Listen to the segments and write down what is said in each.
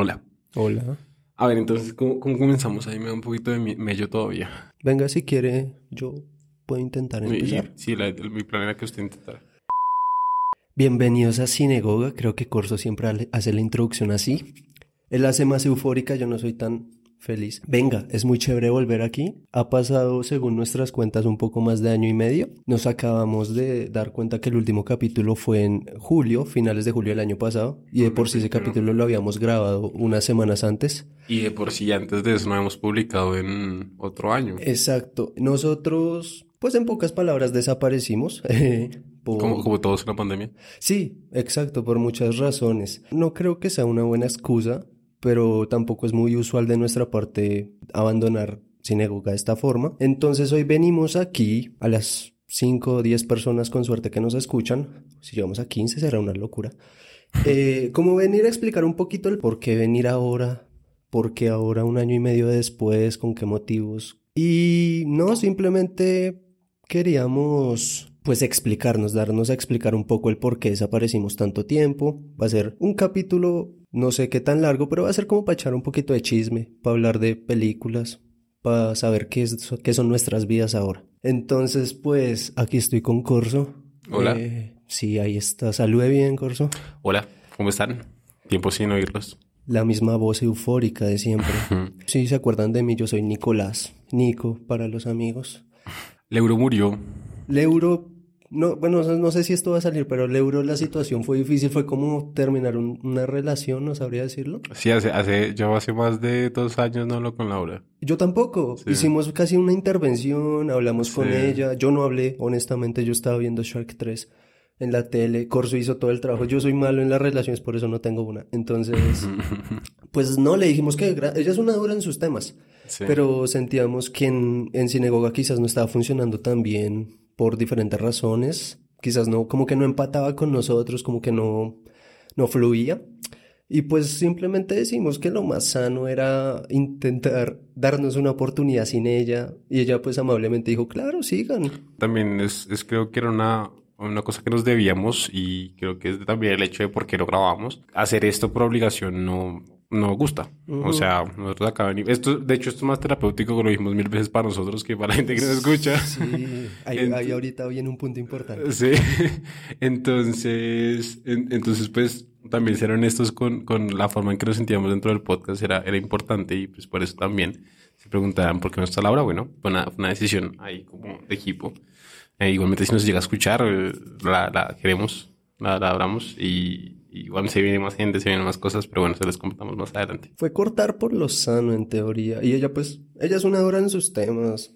Hola. Hola. A ver, entonces, ¿cómo, cómo comenzamos? Ahí me da un poquito de mello todavía. Venga, si quiere, yo puedo intentar empezar. sí, la- el- mi plan era que usted intentara. Bienvenidos a Cinegoga. Creo que Corso siempre hace la introducción así. Él hace más eufórica, yo no soy tan feliz. Venga, es muy chévere volver aquí. Ha pasado, según nuestras cuentas, un poco más de año y medio. Nos acabamos de dar cuenta que el último capítulo fue en julio, finales de julio del año pasado. Y de por sí ese capítulo lo habíamos grabado unas semanas antes. Y de por sí, antes de eso no hemos publicado en otro año. Exacto. Nosotros, pues en pocas palabras, desaparecimos. eh, por- Como, como todos en la pandemia. Sí, exacto, por muchas razones. No creo que sea una buena excusa, pero tampoco es muy usual de nuestra parte abandonar Cinegoga de esta forma. Entonces hoy venimos aquí a las 5 o 10 personas con suerte que nos escuchan. Si llegamos a 15 será una locura. Eh, como venir a explicar un poquito el por qué venir ahora, por qué ahora un año y medio después, con qué motivos. Y no, simplemente queríamos pues explicarnos, darnos a explicar un poco el por qué desaparecimos tanto tiempo. Va a ser un capítulo, no sé qué tan largo, pero va a ser como para echar un poquito de chisme, para hablar de películas, para saber qué, es, qué son nuestras vidas ahora. Entonces, pues aquí estoy con Corso. Hola. Eh, sí, ahí está. Salude bien, Corso. Hola, ¿cómo están? Tiempo sin oírlos. La misma voz eufórica de siempre. Si se acuerdan de mí, yo soy Nicolás. Nico para los amigos. Leuro murió. Leuro, no, bueno, no sé si esto va a salir, pero Leuro la situación fue difícil, fue como terminar un- una relación, no sabría decirlo. Sí, hace, hace, yo hace más de dos años no hablo con Laura. Yo tampoco. Sí. Hicimos casi una intervención, hablamos con Sí. ella. Yo no hablé, honestamente, yo estaba viendo Shark 3 en la tele. Corso hizo todo el trabajo. Yo soy malo en las relaciones, por eso no tengo una. Entonces, pues no, le dijimos que ella es una dura en sus temas. Sí. Pero sentíamos que en, en Sinagoga quizás no estaba funcionando tan bien por diferentes razones. Quizás no, como que no empataba con nosotros, como que no, no fluía. Y pues simplemente decimos que lo más sano era intentar darnos una oportunidad sin ella. Y ella pues amablemente dijo, claro, sigan. También es, es creo que era una, una cosa que nos debíamos y creo que es también el hecho de por qué lo grabamos. Hacer esto por obligación no, no gusta. O sea, nosotros acá venimos. Esto, de hecho, esto es más terapéutico que lo dijimos mil veces para nosotros que para la gente que nos escucha. Sí, ahí, Ent- ahí ahorita viene un punto importante. Sí, entonces, en- entonces pues también ser honestos con, con la forma en que nos sentíamos dentro del podcast era, era importante y pues por eso también se preguntarán por qué no está Laura. Bueno, fue una, una decisión ahí como de equipo. Eh, igualmente si nos llega a escuchar, eh, la, la queremos, la, la y, y igual se viene más gente, se vienen más cosas, pero bueno, se les contamos más adelante. Fue cortar por lo sano en teoría. Y ella pues, ella es una dura en sus temas.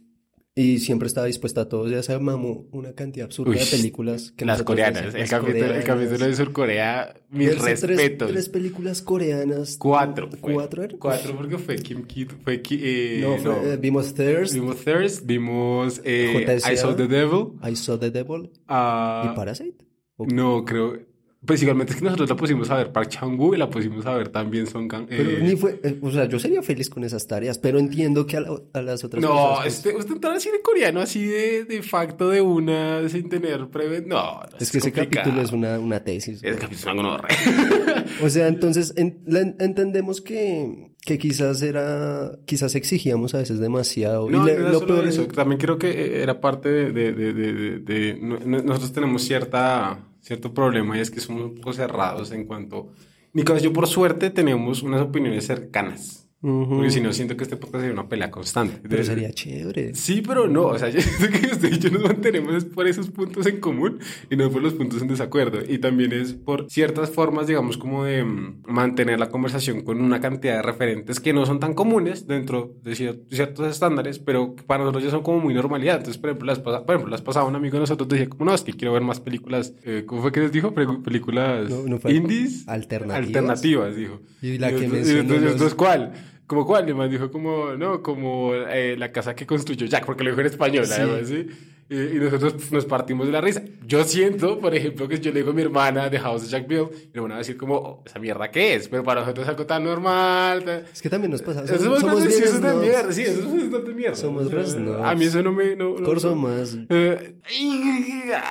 Y siempre estaba dispuesta a todo. Ya se mamó una cantidad absurda Uy, de películas que Las coreanas, decimos, el las capítulo, el coreanas. capítulo de Surcorea, mis tres- respetos. Tres, películas coreanas. Cuatro. fue. ¿Cuatro eran? Cuatro porque fue Kim Kid, fue eh, No, fue, eh, vimos Thirst, Vimos Thirst, vimos eh. I Saw the Devil. I Saw the Devil ah, y Parasite. ¿O- no, creo. Pues igualmente es que nosotros la pusimos a ver Park Chan-wook y la pusimos a ver también Song Kang. Pero eh, ni fue, eh, o sea, yo sería feliz con esas tareas, pero entiendo que a, la- a las otras No, personas, pues, este, usted entra al cine coreano así de, de facto de una, sin tener preve... No, no, es que ese capítulo es una, una tesis. Ese capítulo es una. O sea, entonces en- la- entendemos que, que quizás era, quizás exigíamos a veces demasiado. No, y le- no era lo solo peor eso. es, También creo que eh, era parte de... de, de, de, de- de- no- no- nosotros tenemos cierta, cierto problema y es que somos un poco cerrados en cuanto... Nicolás, yo por suerte tenemos unas opiniones cercanas. Ujú. Porque si no, siento que este podcast sería una pelea constante. pero De- sería chévere. Sí, pero no. O sea, yo siento que usted y yo nos mantenemos es por esos puntos en común y no por los puntos en desacuerdo. Y también es por ciertas formas, digamos, como de mm, mantener la conversación con una cantidad de referentes que no son tan comunes dentro de cier- ciertos estándares, pero que para nosotros ya son como muy normalidad. Entonces, por ejemplo, las, pasa- por ejemplo, las pasaba un amigo de nosotros decía como, no, es que quiero ver más películas. eh, ¿Cómo fue que les dijo? Pre- películas No, no indies. Alternativas. Alternativas, dijo. Y la que entonces- mencionó entonces, los- entonces, ¿cuál? ¿Como cuál? Y man dijo como, no, como eh, la casa que construyó Jack, porque lo dijo en español, Sí. además, ¿sí? Y, y nosotros nos partimos de la risa. Yo siento, por ejemplo, que yo le digo a mi hermana de House of Jack Bill, y me van a decir como, oh, ¿esa mierda qué es? Pero para nosotros es algo tan normal. tan- Es que también nos pasa. Eso es somos sí, eso es de mierda, sí, eso es bastante mierda. Somos O sea. A mí eso no me... No, no- Corso no. más. Eh,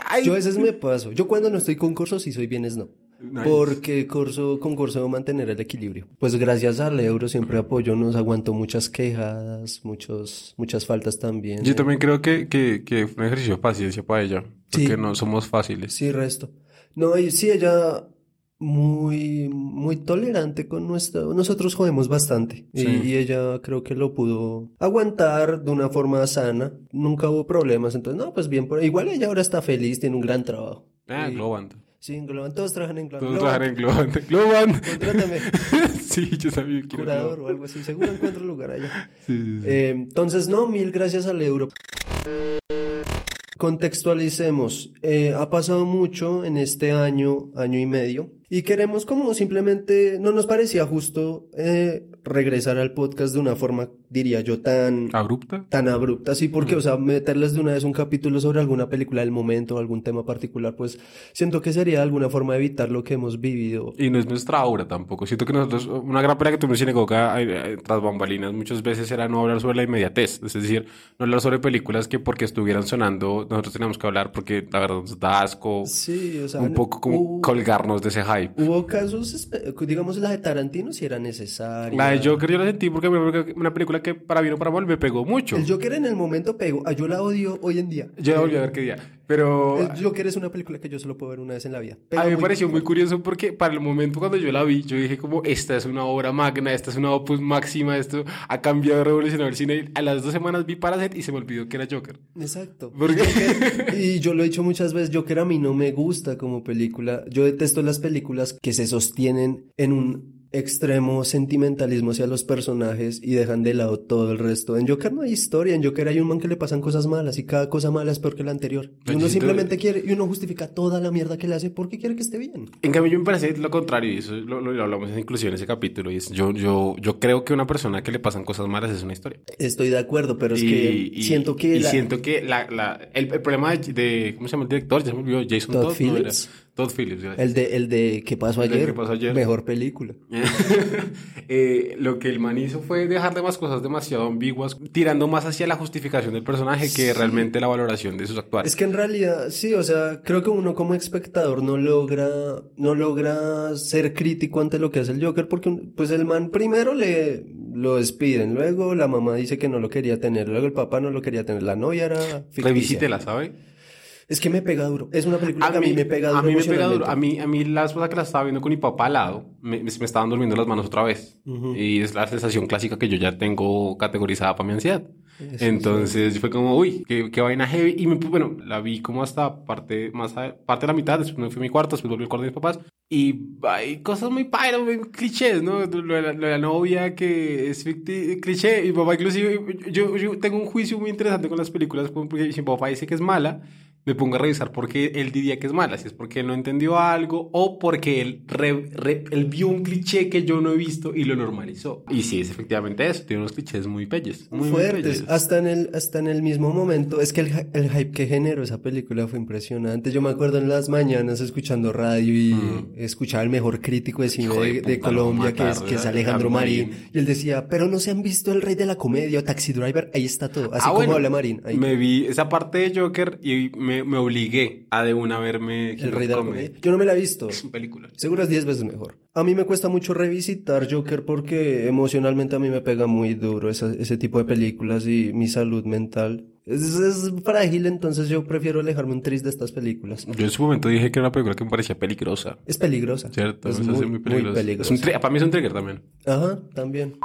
ay, Yo a veces me paso. Yo cuando no estoy con Corso sí soy bien snob. Nice. Porque Corso, con Corso mantener el equilibrio. Pues gracias al euro siempre apoyo, nos aguantó muchas quejadas, muchos, muchas faltas también. Yo eh. también creo que, que, que fue un ejercicio de paciencia para ella. Sí. Porque no somos fáciles. Sí, resto. No, y sí, ella muy, muy tolerante con nuestro, nosotros jodemos bastante. Y, Sí. y ella creo que lo pudo aguantar de una forma sana. Nunca hubo problemas. Entonces, no, pues bien, por igual ella ahora está feliz, tiene un gran trabajo. Ah, Y- Globant. Sí, en Globant, todos trabajan en Globant. Todos trabajan en Globant. Globant. contrátame, sí, yo sabía que curador o algo así, seguro encuentro lugar allá. Sí, sí, sí. Eh, entonces, no, mil gracias al euro. Contextualicemos, eh, ha pasado mucho en este año, año y medio, y queremos como simplemente, no nos parecía justo eh, regresar al podcast de una forma, diría yo, tan, ¿Abrupta? tan abrupta, sí, porque, o sea, meterles de una vez un capítulo sobre alguna película del momento, algún tema particular, pues siento que sería de alguna forma evitar lo que hemos vivido. Y no es nuestra obra tampoco. Siento que nosotros, una gran pelea que tuvimos Sinagoga tras bambalinas muchas veces era no hablar sobre la inmediatez. Es decir, no hablar sobre películas que porque estuvieran sonando nosotros teníamos que hablar porque la verdad nos da asco. Sí, o sea, un poco como hubo- colgarnos de ese hype. Hubo casos, digamos, la de Tarantino si era necesaria. La de Joker yo la sentí porque una película que para bien o para mal me pegó mucho. El Joker en el momento pegó. Ah, yo la odio hoy en día. Yo la volví a ver qué día. Pero El Joker es una película que yo solo puedo ver una vez en la vida. A mí me pareció muy curioso porque para el momento cuando yo la vi, yo dije como, esta es una obra magna, esta es una opus máxima, esto ha cambiado, revolucionado el cine. A las dos semanas vi Parasite y se me olvidó que era Joker. Exacto. Y yo lo he dicho muchas veces, Joker a mí no me gusta como película. Yo detesto las películas que se sostienen en un extremo sentimentalismo hacia los personajes y dejan de lado todo el resto. En Joker no hay historia, en Joker hay un man que le pasan cosas malas y cada cosa mala es peor que la anterior. Y uno simplemente quiere, y uno justifica toda la mierda que le hace porque quiere que esté bien. En cambio, yo me parece lo contrario, y eso lo, lo- lo hablamos inclusive en ese capítulo, y es yo, yo, yo creo que una persona que le pasan cosas malas es una historia. Estoy de acuerdo, pero es y, que y- siento que y la- siento que la, la- el, el problema de, de- ¿cómo se llama el director? Ya se me olvidó, Jason Todd Todd. Todd Phillips, gracias. el de el de ¿Qué pasó ayer? ¿Qué pasó ayer? Mejor película. Eh, lo que el man hizo fue dejar de más cosas demasiado ambiguas, tirando más hacia la justificación del personaje que realmente la valoración de sus actuales. Es que en realidad, sí, o sea, creo que uno como espectador no logra, no logra ser crítico ante lo que hace el Joker porque, pues el man primero le lo despiden, luego la mamá dice que no lo quería tener, luego el papá no lo quería tener, la novia era ficticia. Revisítela, ¿sabe? Es que me pega duro, es una película que a mí me pega duro a mí me pega duro. A mí, a mí la esposa que la estaba viendo con mi papá al lado, me, me estaban durmiendo las manos otra vez. Y es la sensación clásica que yo ya tengo categorizada para mi ansiedad. Eso, Entonces fue como, uy, qué, qué vaina heavy. Y me, bueno, la vi como hasta parte, más a- parte de la mitad, después me fui a mi cuarto, después volví al cuarto de mis papás. Y hay cosas muy pairas, muy clichés, ¿no? Lo de la, lo de la novia que es ficti- cliché. Y papá inclusive, yo, yo tengo un juicio muy interesante con las películas, porque mi papá dice que es mala, me pongo a revisar por qué él diría que es mala, si es porque él no entendió algo o porque él, re- re- él vio un cliché que yo no he visto y lo normalizó. Y sí, es efectivamente eso, tiene unos clichés muy pelles, muy, muy fuertes, hasta en el, hasta en el mismo momento. Es que el, el hype que generó esa película fue impresionante. Yo me acuerdo en las mañanas escuchando radio y escuchaba el mejor crítico de cine Mm. De Colombia, que es, que es Alejandro Alejandro Marín. Marín. Y él decía, pero no se han visto El Rey de la Comedia o Taxi Driver. Ahí está todo. Así Ah, como bueno, habla Marín. ahí. Me vi esa parte de Joker y me, me obligué a de una verme El Rey de la. Comedia. Yo no me la he visto. Es una película. Seguro es 10 veces mejor. A mí me cuesta mucho revisitar Joker porque emocionalmente a mí me pega muy duro esa- ese tipo de películas y mi salud mental es, es frágil, entonces yo prefiero alejarme un tris de estas películas. Yo en su momento dije que era una película que me parecía peligrosa. Es peligrosa. ¿Cierto? Es Eso muy, hace muy peligrosa. peligrosa. Es un para mí es un trigger también. Ajá, también.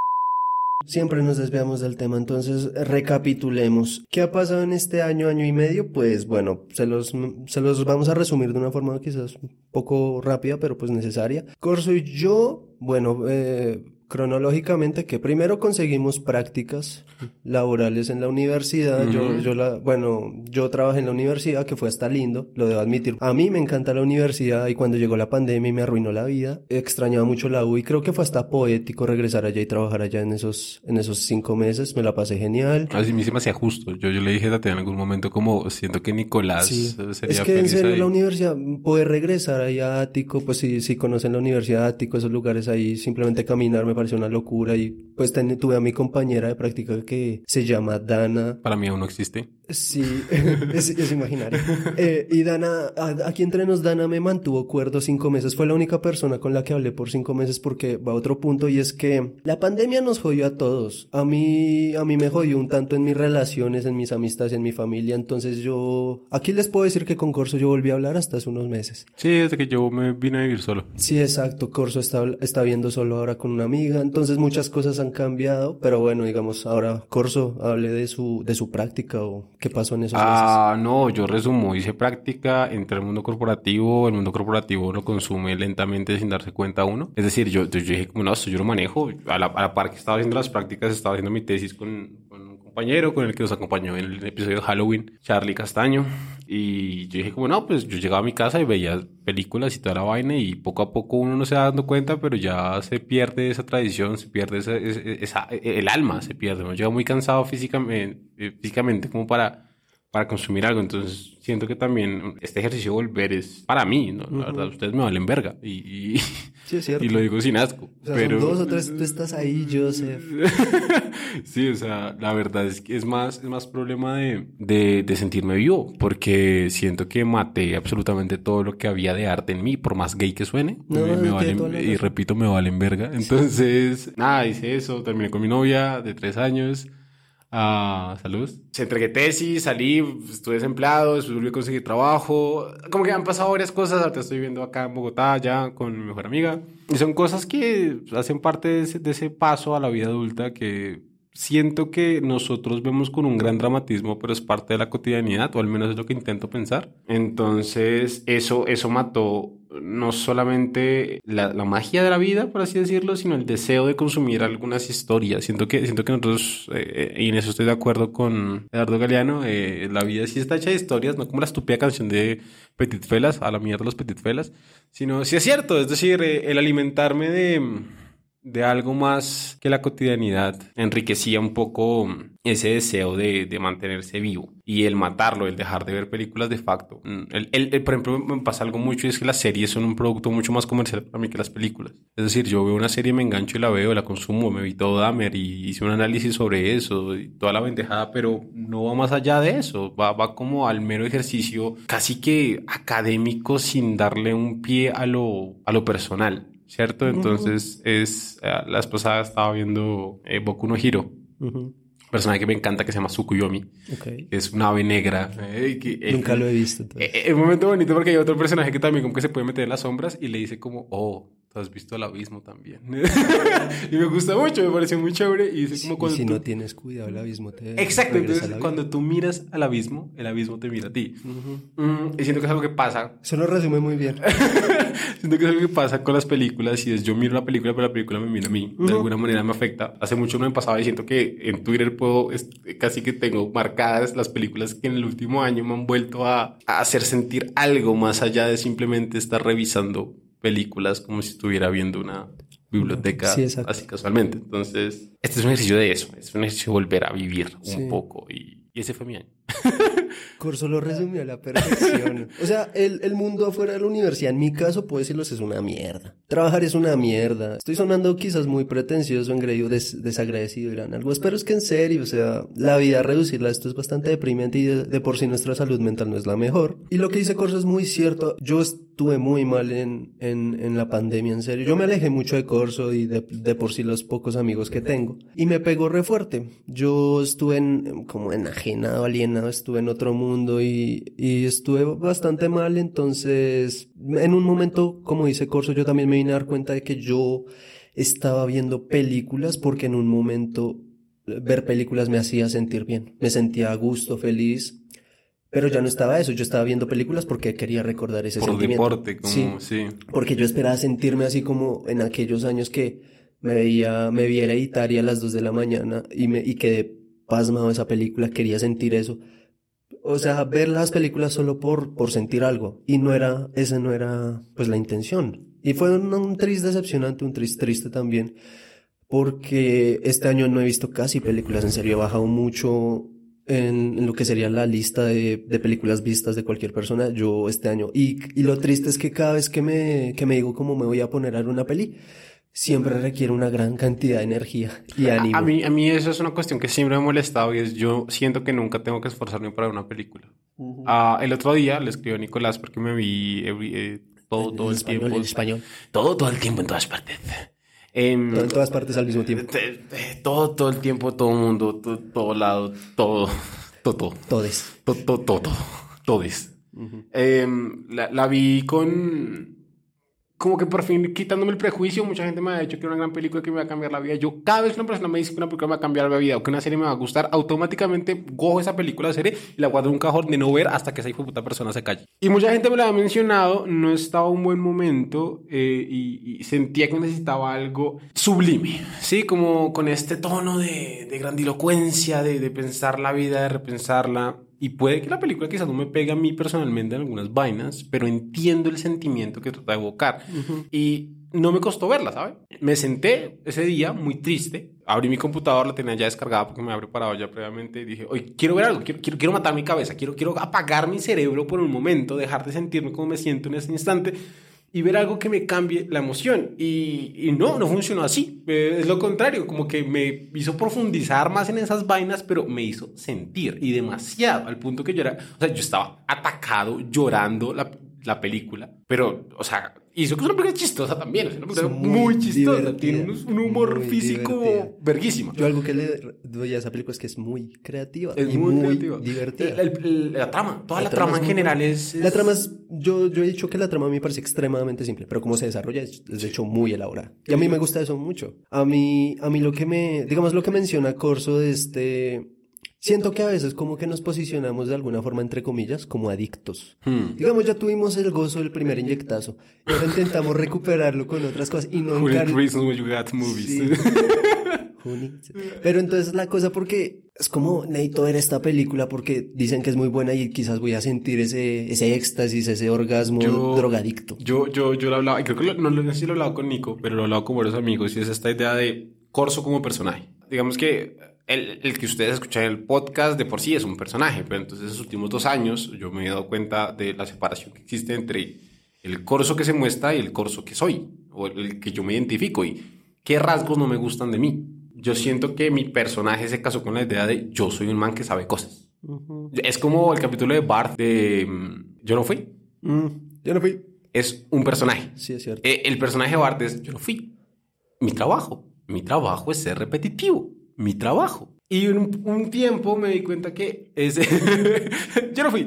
Siempre nos desviamos del tema, entonces recapitulemos. ¿Qué ha pasado en este año, año y medio? Pues bueno, se los, se los vamos a resumir de una forma quizás un poco rápida, pero pues necesaria. Corso y yo, bueno, eh, cronológicamente, que primero conseguimos prácticas laborales en la universidad. Yo, yo la, bueno, yo trabajé en la universidad, que fue hasta lindo, lo debo admitir. A mí me encanta la universidad y cuando llegó la pandemia y me arruinó la vida, extrañaba mucho la U y creo que fue hasta poético regresar allá y trabajar allá en esos, en esos cinco meses. Me la pasé genial. Así me se me hacía justo. Yo, yo le dije a en algún momento como siento que Nicolás Sí. sería Es que en serio ahí. la universidad, poder regresar ahí a Ático, pues si, si conocen la universidad de Ático, esos lugares ahí, simplemente caminar me pareció una locura y pues tuve a mi compañera de práctica que se llama Dana. Para mí aún no existe. Sí, es, imaginario. Eh, y Dana, aquí entre nos, Dana me mantuvo cuerdo cinco meses. Fue la única persona con la que hablé por cinco meses porque va a otro punto y es que la pandemia nos jodió a todos. A mí, a mí me jodió un tanto en mis relaciones, en mis amistades, en mi familia. Entonces yo, aquí les puedo decir que con Corso yo volví a hablar hasta hace unos meses. Sí, desde que yo me vine a vivir solo. Sí, exacto. Corso está, está viendo solo ahora con una amiga. Entonces muchas cosas han cambiado. Pero bueno, digamos, ahora Corso hable de su, de su práctica o ¿Qué pasó en esos ah, no, yo resumo, hice práctica, entré al mundo corporativo, el mundo corporativo lo consume lentamente sin darse cuenta uno. Es decir, yo, yo dije, como no, esto yo lo manejo, a la, a la par que estaba haciendo las prácticas, estaba haciendo mi tesis con, compañero con el que nos acompañó en el episodio de Halloween, Charlie Castaño. Y yo dije como, no, pues yo llegaba a mi casa y veía películas y toda la vaina y poco a poco uno no se va dando cuenta, pero ya se pierde esa tradición, se pierde esa, esa, el alma, se pierde. Me llega muy cansado físicamente, eh, físicamente como para para consumir algo. Entonces, siento que también este ejercicio de volver es para mí, ¿no? La verdad, ustedes me valen verga. Y, y, sí, es cierto. y lo digo sin asco. O sea, pero... dos o tres, tú estás ahí, Joseph. sí, o sea, la verdad es que es más, es más problema de, de, de, sentirme vivo, porque siento que maté absolutamente todo lo que había de arte en mí, por más gay que suene. No, me, valen, y repito, me valen verga. Entonces, nada, hice eso, terminé con mi novia de tres años. Ah, salud. Se entregué tesis, salí, estuve desempleado, después volví a conseguir trabajo. Como que han pasado varias cosas. Ahorita estoy viviendo acá en Bogotá ya con mi mejor amiga. Y son cosas que hacen parte de ese, de ese paso a la vida adulta que siento que nosotros vemos con un gran dramatismo, pero es parte de la cotidianidad, o al menos es lo que intento pensar. Entonces, eso, eso mató no solamente la, la, magia de la vida, por así decirlo, sino el deseo de consumir algunas historias. Siento que, siento que nosotros, eh, y en eso estoy de acuerdo con Eduardo Galeano, eh, la vida sí está hecha de historias, no como la estúpida canción de Petit Felas, a la mierda los Petit Felas, sino sí es cierto, es decir, eh, el alimentarme de de algo más que la cotidianidad enriquecía un poco ese deseo de, de, mantenerse vivo y el matarlo, el dejar de ver películas de facto. Mm, el, el, por ejemplo, me pasa algo mucho y es que las series son un producto mucho más comercial para mí que las películas. Es decir, yo veo una serie, me engancho y la veo, la consumo, me vi todo Dahmer y hice un análisis sobre eso y toda la vendejada, pero no va más allá de eso, va, va como al mero ejercicio casi que académico sin darle un pie a lo, a lo personal. ¿Cierto? Entonces es, eh, la esposa estaba viendo eh, Boku no Hiro. Personaje que me encanta que se llama Tsukuyomi. Okay. Es una ave negra. Eh, Nunca lo he visto. Es un momento bonito porque hay otro personaje que también como que se puede meter en las sombras y le dice como, oh, has visto el abismo también. y me gusta mucho, me pareció muy chévere. Y dice como cuando si no tienes cuidado, el abismo te... Exacto, entonces cuando tú miras al abismo, el abismo te mira a ti. Mm, y siento que es algo que pasa. Eso lo resume muy bien. siento que es algo que pasa con las películas y es yo miro la película, pero la película me mira a mí. De alguna manera me afecta. Hace mucho no me pasaba y siento que en Twitter puedo, casi que tengo marcadas las películas que en el último año me han vuelto a, a hacer sentir algo más allá de simplemente estar revisando películas como si estuviera viendo una biblioteca así casualmente. Entonces, este es un ejercicio de eso, es un ejercicio de volver a vivir un poco y, y ese fue mi año. Corso lo resumió a la perfección. O sea, el, el, mundo afuera de la universidad, en mi caso, puedo decirlos, es una mierda. Trabajar es una mierda. Estoy sonando quizás muy pretencioso, engreído, des, desagradecido, gran algo. Pero es que en serio, o sea, la vida, reducirla, esto es bastante deprimente y de, por sí nuestra salud mental no es la mejor. Y lo que dice Corso es muy cierto. Yo estuve muy mal en, en, en la pandemia, en serio. Yo me alejé mucho de Corso y de, de por sí los pocos amigos que tengo. Y me pegó re fuerte. Yo estuve en, como enajenado, alienado, estuve en otro mundo y, y estuve bastante mal. Entonces, en un momento, como dice Corso, yo también me vine a dar cuenta de que yo estaba viendo películas porque en un momento ver películas me hacía sentir bien. Me sentía a gusto, feliz. Pero ya no estaba eso, yo estaba viendo películas porque quería recordar ese Por sentimiento. deporte, como, sí, Porque yo esperaba sentirme así como en aquellos años que me veía, me viera Italia a las dos de la mañana y me, y quedé pasmado esa película, quería sentir eso o sea, ver las películas solo por, por sentir algo. Y no era, esa no era, pues, la intención. Y fue un, un triste decepcionante, un triste triste también, porque este año no he visto casi películas, en serio, he bajado mucho en, lo que sería la lista de, de, películas vistas de cualquier persona, yo este año. Y, y lo triste es que cada vez que me, que me digo cómo me voy a poner a ver una peli, siempre requiere una gran cantidad de energía y ánimo. A, a, mí, a mí eso es una cuestión que siempre me ha molestado y es yo siento que nunca tengo que esforzarme para una película. Uh -huh. uh, el otro día le escribió a Nicolás porque me vi eh, todo, todo el, el español, tiempo. En español. Todo, todo el tiempo en todas partes. Todo en todas partes al mismo tiempo. Todo, todo el tiempo, todo el mundo, todo, todo lado, todo, todo. Todes. Todo, todo, todo, todes. Uh -huh. eh, la, la, vi con. Como que por fin quitándome el prejuicio, mucha gente me ha dicho que era una gran película que me va a cambiar la vida. Yo, cada vez que una persona me dice que una película me va a cambiar la vida o que una serie me va a gustar, automáticamente cojo esa película de serie y la guardo un cajón de no ver hasta que esa puta persona se calle. Y mucha gente me la ha mencionado, no estaba un buen momento eh, y, y, sentía que necesitaba algo sublime, ¿sí? Como con este tono de, de grandilocuencia, de, de pensar la vida, de repensarla. Y puede que la película quizás no me pegue a mí personalmente en algunas vainas, pero entiendo el sentimiento que trata de evocar. Uh -huh. Y no me costó verla, ¿sabes? Me senté ese día muy triste, abrí mi computador, la tenía ya descargada porque me había preparado ya previamente y dije, oye, quiero ver algo, quiero, quiero, quiero matar mi cabeza, quiero, quiero apagar mi cerebro por un momento, dejar de sentirme como me siento en ese instante y ver algo que me cambie la emoción. Y, y, no, no funcionó así. Es lo contrario, como que me hizo profundizar más en esas vainas, pero me hizo sentir y demasiado, al punto que yo era, o sea, yo estaba atacado, llorando la película, pero, o sea, hizo que es una película chistosa también, es una película muy, muy chistosa, tiene un, un humor físico divertida. verguísimo. Yo algo que le doy a esa película es que es muy creativa es y muy, divertida. La, la, la, trama, toda la, la trama, trama, en general es, es, La trama es, yo, yo he dicho que la trama a mí me parece extremadamente simple, pero cómo se desarrolla es, es de hecho muy elaborada. Y a mí me gusta eso mucho. A mí, a mí lo que me, digamos lo que menciona Corso de este Siento que a veces como que nos posicionamos de alguna forma, entre comillas, como adictos. Hmm. Digamos, ya tuvimos el gozo del primer inyectazo. Y ahora intentamos recuperarlo con otras cosas y no... Reasons when you got movies. Sí. Pero entonces la cosa porque es como necesito ver esta película porque dicen que es muy buena y quizás voy a sentir ese, ese éxtasis, ese orgasmo yo, drogadicto. Yo, yo, yo lo hablaba, creo que lo, no, no sé si lo he hablado con Nico, pero lo he hablado con varios amigos y es esta idea de Corso como personaje. Digamos que el, el, que ustedes escuchan en el podcast de por sí es un personaje, pero entonces en los últimos dos años yo me he dado cuenta de la separación que existe entre el corso que se muestra y el corso que soy, o el que yo me identifico, y qué rasgos no me gustan de mí. Yo siento que mi personaje se casó con la idea de yo soy un man que sabe cosas. Uh -huh. Es como el capítulo de Bart de mm, Yo no fui. Mm, yo no fui. Es un personaje. Sí, es cierto. Eh, el personaje de Bart es Yo no fui. Mi trabajo. Mi trabajo es ser repetitivo mi trabajo. Y un, un tiempo me di cuenta que ese... yo no fui.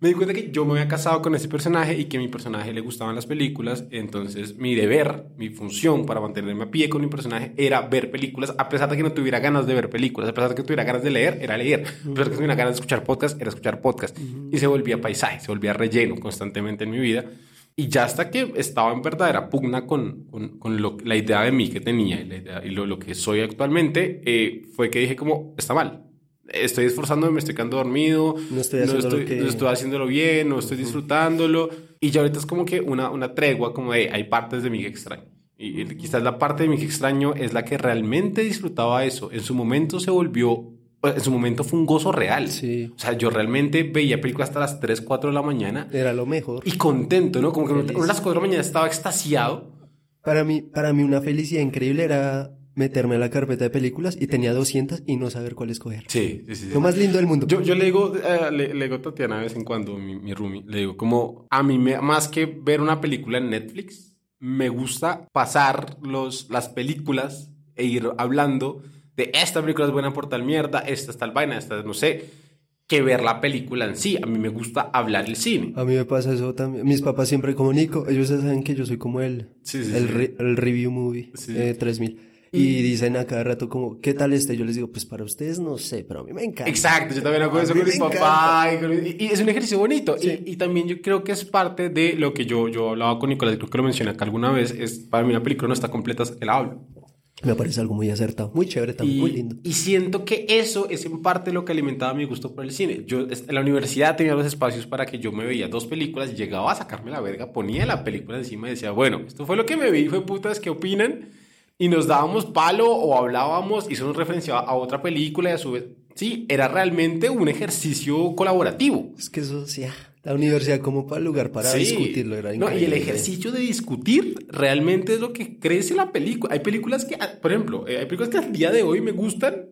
me di cuenta que yo me había casado con ese personaje y que a mi personaje le gustaban las películas. Entonces mi deber, mi función para mantenerme a pie con mi personaje era ver películas, a pesar de que no tuviera ganas de ver películas, a pesar de que tuviera ganas de leer, era leer. A pesar de que tuviera ganas de escuchar podcast, era escuchar podcast. Y se volvía paisaje, se volvía relleno constantemente en mi vida. Y ya hasta que estaba en verdadera pugna con, con, con lo, la idea de mí que tenía y, la idea, y lo, lo, que soy actualmente, eh, fue que dije como, está mal. Estoy esforzándome, me estoy quedando dormido, no estoy, no estoy, que... no estoy haciéndolo bien, no estoy disfrutándolo. Y ya ahorita es como que una, una tregua, como de, hay partes de mí que extraño. Y quizás la parte de mí que extraño es la que realmente disfrutaba eso. En su momento se volvió en su momento fue un gozo real. Sí. O sea, yo realmente veía películas hasta las 3, 4 de la mañana. Era lo mejor. Y contento, ¿no? Como que Feliz. a las 4 de la mañana estaba extasiado. Para mí, para mí una felicidad increíble era meterme a la carpeta de películas y tenía 200 y no saber cuál escoger. Sí, sí, sí. Lo más lindo del mundo. Yo, yo le digo, uh, le, le, digo a Tatiana de vez en cuando, mi, mi roomie, le digo como, a mí me, más que ver una película en Netflix, me gusta pasar los, las películas e ir hablando de esta película es buena por tal mierda, esta es tal vaina, esta no sé, que ver la película en sí. A mí me gusta hablar el cine. A mí me pasa eso también. Mis papás siempre como Nico, ellos saben que yo soy como el, sí, sí, el, sí. Re, el, review movie eh, 3000. Y dicen a cada rato como, ¿qué tal este? Yo les digo, pues para ustedes no sé, pero a mí me encanta. Exacto, yo también hago eso con mi papá. Y, con, y, y, es un ejercicio bonito. Y, y, también yo creo que es parte de lo que yo, yo hablaba con Nicolás, creo que lo mencioné acá alguna vez, es para mí una película no está completa hasta que la hablo. Me parece algo muy acertado, muy chévere también, y, muy lindo. Y siento que eso es en parte lo que alimentaba mi gusto por el cine. Yo en la universidad tenía los espacios para que yo me veía dos películas, llegaba a sacarme la verga, ponía la película encima y decía, bueno, esto fue lo que me vi, fue putas, ¿qué opinan? Y nos dábamos palo o hablábamos y eso nos referenciaba a otra película y a su vez, sí, era realmente un ejercicio colaborativo. Es que eso sí, La universidad como para lugar para discutirlo era No, y el ejercicio de discutir realmente es lo que crece la película. Hay películas que, ah, por ejemplo, eh, hay películas que al día de hoy me gustan,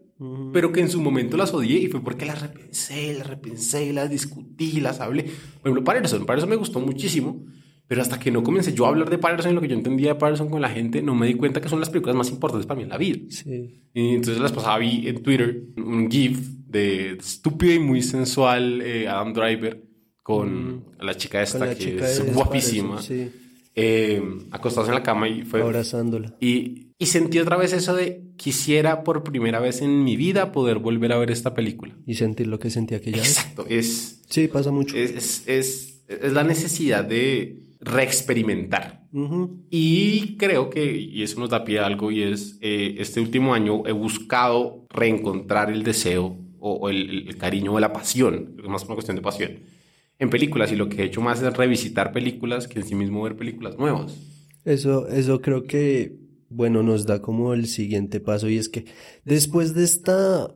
pero que en su momento las odié y fue porque las repensé, las repensé, las discutí, las hablé. Por ejemplo, Patterson, Patterson me gustó muchísimo, pero hasta que no comencé yo a hablar de Patterson y lo que yo entendía de Patterson con la gente, no me di cuenta que son las películas más importantes para mí en la vida. Sí. Y entonces las pasaba vi en Twitter un GIF de estúpido y muy sensual eh, Adam Driver con la chica esta que es guapísima. Sí. Eh, acostados en la cama y fue... Abrazándola. Y, y sentí otra vez eso de quisiera por primera vez en mi vida poder volver a ver esta película. Y sentir lo que sentía aquella Exacto, es... Sí, pasa mucho. Es, es, es la necesidad de reexperimentar. Y creo que, y eso nos da pie a algo, y es, eh, este último año he buscado reencontrar el deseo o, el, cariño o la pasión, es más una cuestión de pasión, en películas. Y lo que he hecho más es revisitar películas que en sí mismo ver películas nuevas. Eso, eso creo que, bueno, nos da como el siguiente paso, y es que después de esta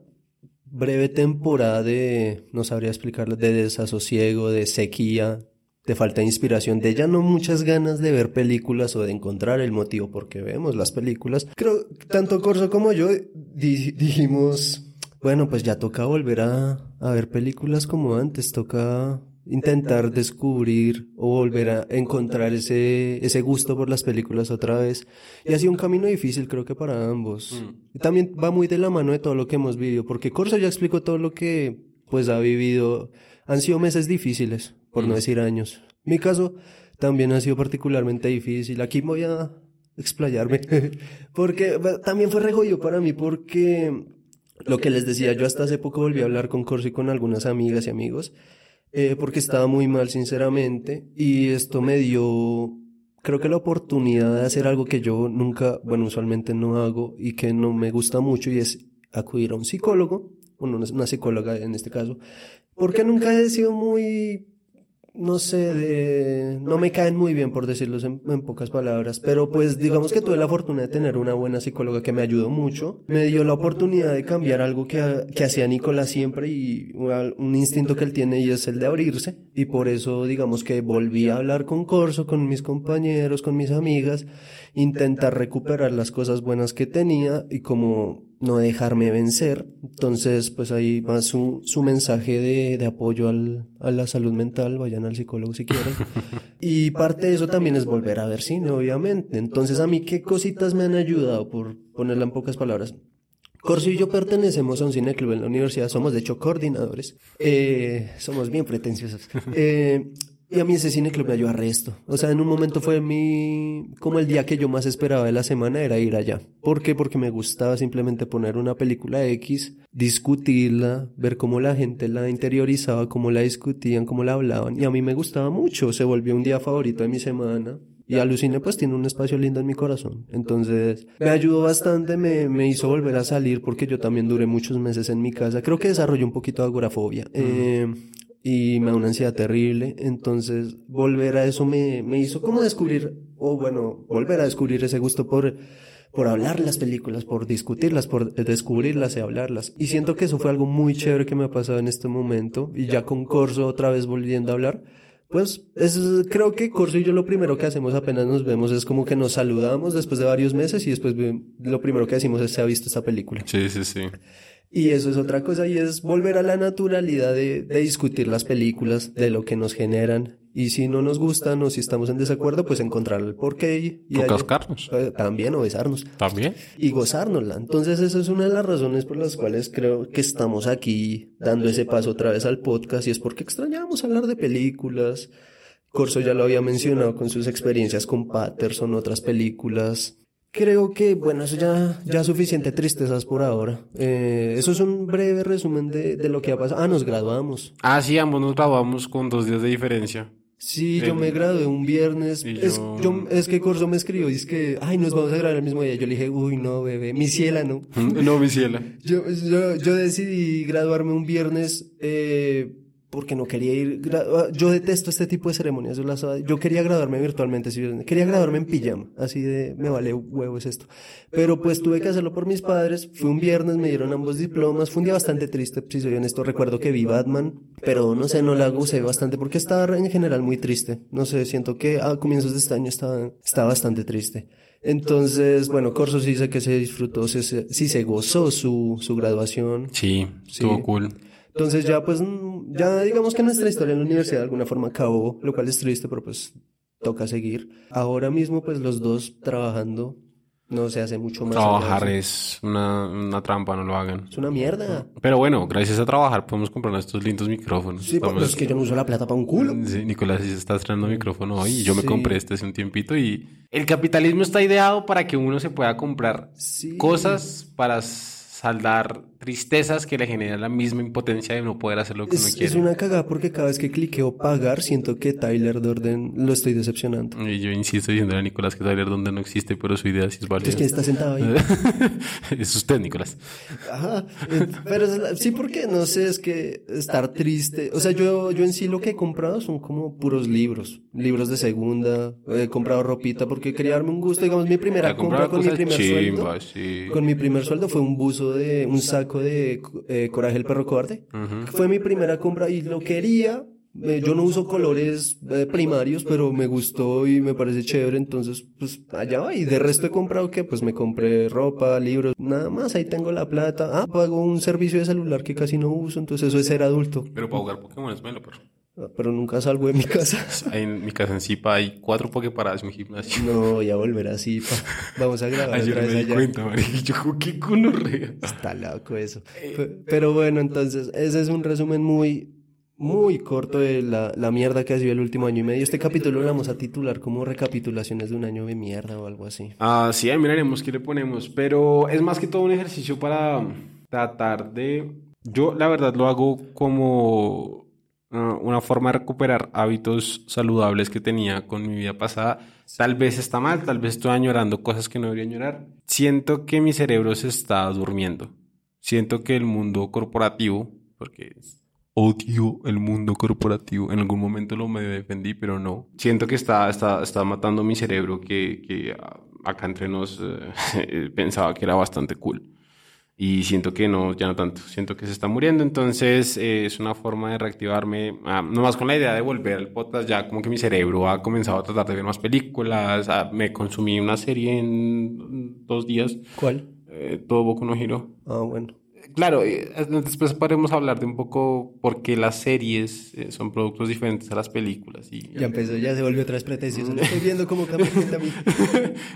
breve temporada de, no sabría explicarlo, de desasosiego, de sequía, de falta de inspiración, de ya no muchas ganas de ver películas o de encontrar el motivo por qué vemos las películas. Creo que tanto Corso como yo dijimos, bueno, pues ya toca volver a, a ver películas como antes, toca intentar descubrir o volver a encontrar ese, ese gusto por las películas otra vez. Y ha sido un camino difícil, creo que para ambos. Mm. También va muy de la mano de todo lo que hemos vivido, porque Corso ya explicó todo lo que pues ha vivido. Han sido meses difíciles por no decir años. Mi caso también ha sido particularmente difícil. Aquí voy a explayarme, porque también fue regollo para mí, porque lo que les decía, yo hasta hace poco volví a hablar con Corsi con algunas amigas y amigos, eh, porque estaba muy mal, sinceramente, y esto me dio, creo que la oportunidad de hacer algo que yo nunca, bueno, usualmente no hago y que no me gusta mucho, y es acudir a un psicólogo, bueno, una psicóloga en este caso, porque nunca he sido muy no sé, de, no me caen muy bien por decirlo en, pocas palabras, pero pues digamos que tuve la fortuna de tener una buena psicóloga que me ayudó mucho, me dio la oportunidad de cambiar algo que, que hacía Nicolás siempre y un instinto que él tiene y es el de abrirse y por eso digamos que volví a hablar con Corso, con mis compañeros, con mis amigas, intentar recuperar las cosas buenas que tenía y como no dejarme vencer. Entonces, pues ahí va su, su mensaje de, de apoyo al, a la salud mental, vayan al psicólogo si quieren. y parte de eso también es volver a ver cine, obviamente. Entonces, a mí, ¿qué cositas me han ayudado, por ponerla en pocas palabras? Corso y yo pertenecemos a un cineclub en la universidad, somos de hecho coordinadores, eh, somos bien pretenciosos. Eh, y a mí ese cine club me ayudó a resto. O sea, en un momento fue mi... como el día que yo más esperaba de la semana era ir allá. ¿Por qué? Porque me gustaba simplemente poner una película X, discutirla, ver cómo la gente la interiorizaba, cómo la discutían, cómo la hablaban. Y a mí me gustaba mucho. Se volvió un día favorito de mi semana. Y Alucine pues tiene un espacio lindo en mi corazón. Entonces me ayudó bastante, me, me hizo volver a salir porque yo también duré muchos meses en mi casa. Creo que desarrollé un poquito de agorafobia. eh, y me da una ansiedad terrible. Entonces, volver a eso me, me hizo como descubrir, o bueno, volver a descubrir ese gusto por, por hablar las películas, por discutirlas, por descubrirlas y hablarlas. Y siento que eso fue algo muy chévere que me ha pasado en este momento. Y ya con Corso otra vez volviendo a hablar. Pues es, creo que Corso y yo lo primero que hacemos apenas nos vemos es como que nos saludamos después de varios meses y después lo primero que decimos es se ha visto esta película. Sí, sí, sí. Y eso es otra cosa y es volver a la naturalidad de, de, discutir las películas, de lo que nos generan. Y si no nos gustan o si estamos en desacuerdo, pues encontrar el porqué y... y cascarnos. Eh, también, o besarnos. También. Y gozárnosla. Entonces esa es una de las razones por las cuales creo que estamos aquí dando ese paso otra vez al podcast y es porque extrañamos hablar de películas. Corso ya lo había mencionado con sus experiencias con Patterson, otras películas. Creo que, bueno, eso ya, ya suficiente tristezas por ahora. Eh, eso es un breve resumen de, de, lo que ha pasado. Ah, nos graduamos. Ah, sí, ambos nos graduamos con dos días de diferencia. Sí, yo me gradué un viernes. Es, yo... es que Corso me escribió, dice que, ay, nos vamos a graduar el mismo día. Yo le dije, uy, no, bebé, mi ciela no. no, mi ciela. yo, yo, yo decidí graduarme un viernes, eh, porque no quería ir. gra- Yo detesto este tipo de ceremonias. Yo, las- yo quería graduarme virtualmente, sí, quería graduarme en pijama, así de me vale huevos esto. Pero pues tuve que hacerlo por mis padres. Fue un viernes, me dieron ambos diplomas. Fue un día bastante triste, si soy honesto. Recuerdo que vi Batman, pero no sé, no la gocé bastante porque estaba en general muy triste. No sé, siento que a comienzos de este año estaba, estaba bastante triste. Entonces, bueno, Corso sí sé que se disfrutó, sí se gozó su, su graduación. Sí, estuvo cool. Entonces ya pues, mm, ya digamos que nuestra historia en la universidad de alguna forma acabó, lo cual es triste, pero pues toca seguir. Ahora mismo pues los dos trabajando no se hace mucho más. Trabajar es una, una trampa, no lo hagan. Es una mierda. Pero bueno, gracias a trabajar podemos comprar estos lindos micrófonos. Sí, Vamos- pues es que yo no uso la plata para un culo. Sí, Nicolás sí se está estrenando micrófono hoy y yo me Sí. compré este hace un tiempito y el capitalismo está ideado para que uno se pueda comprar Sí. cosas para saldar tristezas que le generan la misma impotencia de no poder hacer lo que uno Es, quiere. es una cagada porque cada vez que cliqueo pagar siento que Tyler Durden lo estoy decepcionando. Y yo insisto diciéndole a Nicolás que saber dónde no existe, pero su idea sí es válida. Entonces, ¿quién está sentado ahí? es usted, Nicolás. Ajá, ent- pero es sí, porque no sé, es que estar triste. O sea, yo, yo en sí lo que he comprado son como puros libros, libros de segunda. He comprado ropita porque quería darme un gusto. Digamos, mi primera compra con mi primer sueldo. chimbas, sí. Con mi primer sueldo fue un buzo de, un saco de eh, Coraje el perro cobarde. Fue mi primera compra y lo quería. Eh, yo no uso colores eh, primarios, pero me gustó y me parece chévere, entonces pues allá va. Y de resto he comprado que pues me compré ropa, libros, nada más, ahí tengo la plata. Ah, pago un servicio de celular que casi no uso, entonces eso es ser adulto. Pero para jugar Pokémon es malo, pero Ah, Pero nunca salgo de mi casa. en mi casa en Zipa hay cuatro Poképaradas en mi gimnasio. No, voy a volver así, pa. Vamos a grabar Ayer otra me di allá. cuenta, marica, yo como que. Está loco eso. Pe- Pero bueno, entonces, ese es un resumen muy, muy corto de la, la mierda que ha sido el último año y medio. Este capítulo lo vamos a titular como recapitulaciones de un año de mierda o algo así. Ah, sí, ahí miraremos qué le ponemos, pero es más que todo un ejercicio para tratar de... Yo la verdad lo hago como una forma de recuperar hábitos saludables que tenía con mi vida pasada. Tal vez está mal, tal vez estoy añorando cosas que no debería añorar. Siento que mi cerebro se está durmiendo. Siento que el mundo corporativo, porque odio el mundo corporativo. En algún momento lo medio defendí, pero no. Siento que está, está, está matando mi cerebro, que, que acá entre nos eh, pensaba que era bastante cool. Y siento que no, ya no tanto. Siento que se está muriendo. Entonces eh, es una forma de reactivarme. Ah, nomás con la idea de volver al podcast, ya como que mi cerebro ha comenzado a tratar de ver más películas. Ah, me consumí una serie en dos días. ¿Cuál? Eh, todo Boku no Hero. Ah, bueno. Claro, eh, después podemos hablar de un poco por qué las series eh, son productos diferentes a las películas. Y, Ya empezó, ya se volvió otra vez pretencioso. Lo estoy viendo como campeón a mí.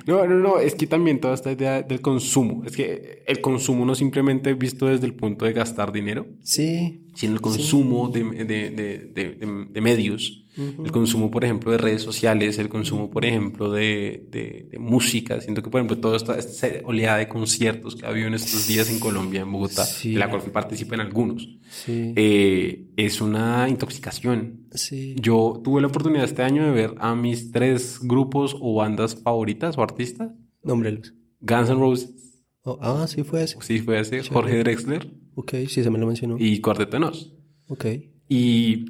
no, no, no, es que también toda esta idea del consumo, es que el consumo no simplemente visto desde el punto de gastar dinero, Sí. sino el consumo de, de, de, de- de- el consumo, por ejemplo, de redes sociales, el consumo, por ejemplo, de, de- de música. Siento que, por ejemplo, toda esta, esta oleada de conciertos que ha habido en estos días en Colombia, en Bogotá, Sí. de la cual participa en algunos, Sí. eh, es una intoxicación. Sí. Yo tuve la oportunidad este año de ver a mis tres grupos o bandas favoritas o artistas. Nómbrelos. Guns N' Roses, Oh, ah, sí fue ese. sí fue ese, Jorge Drexler Ok, sí, se me lo mencionó. y Cuarteto de Nos. Ok. Y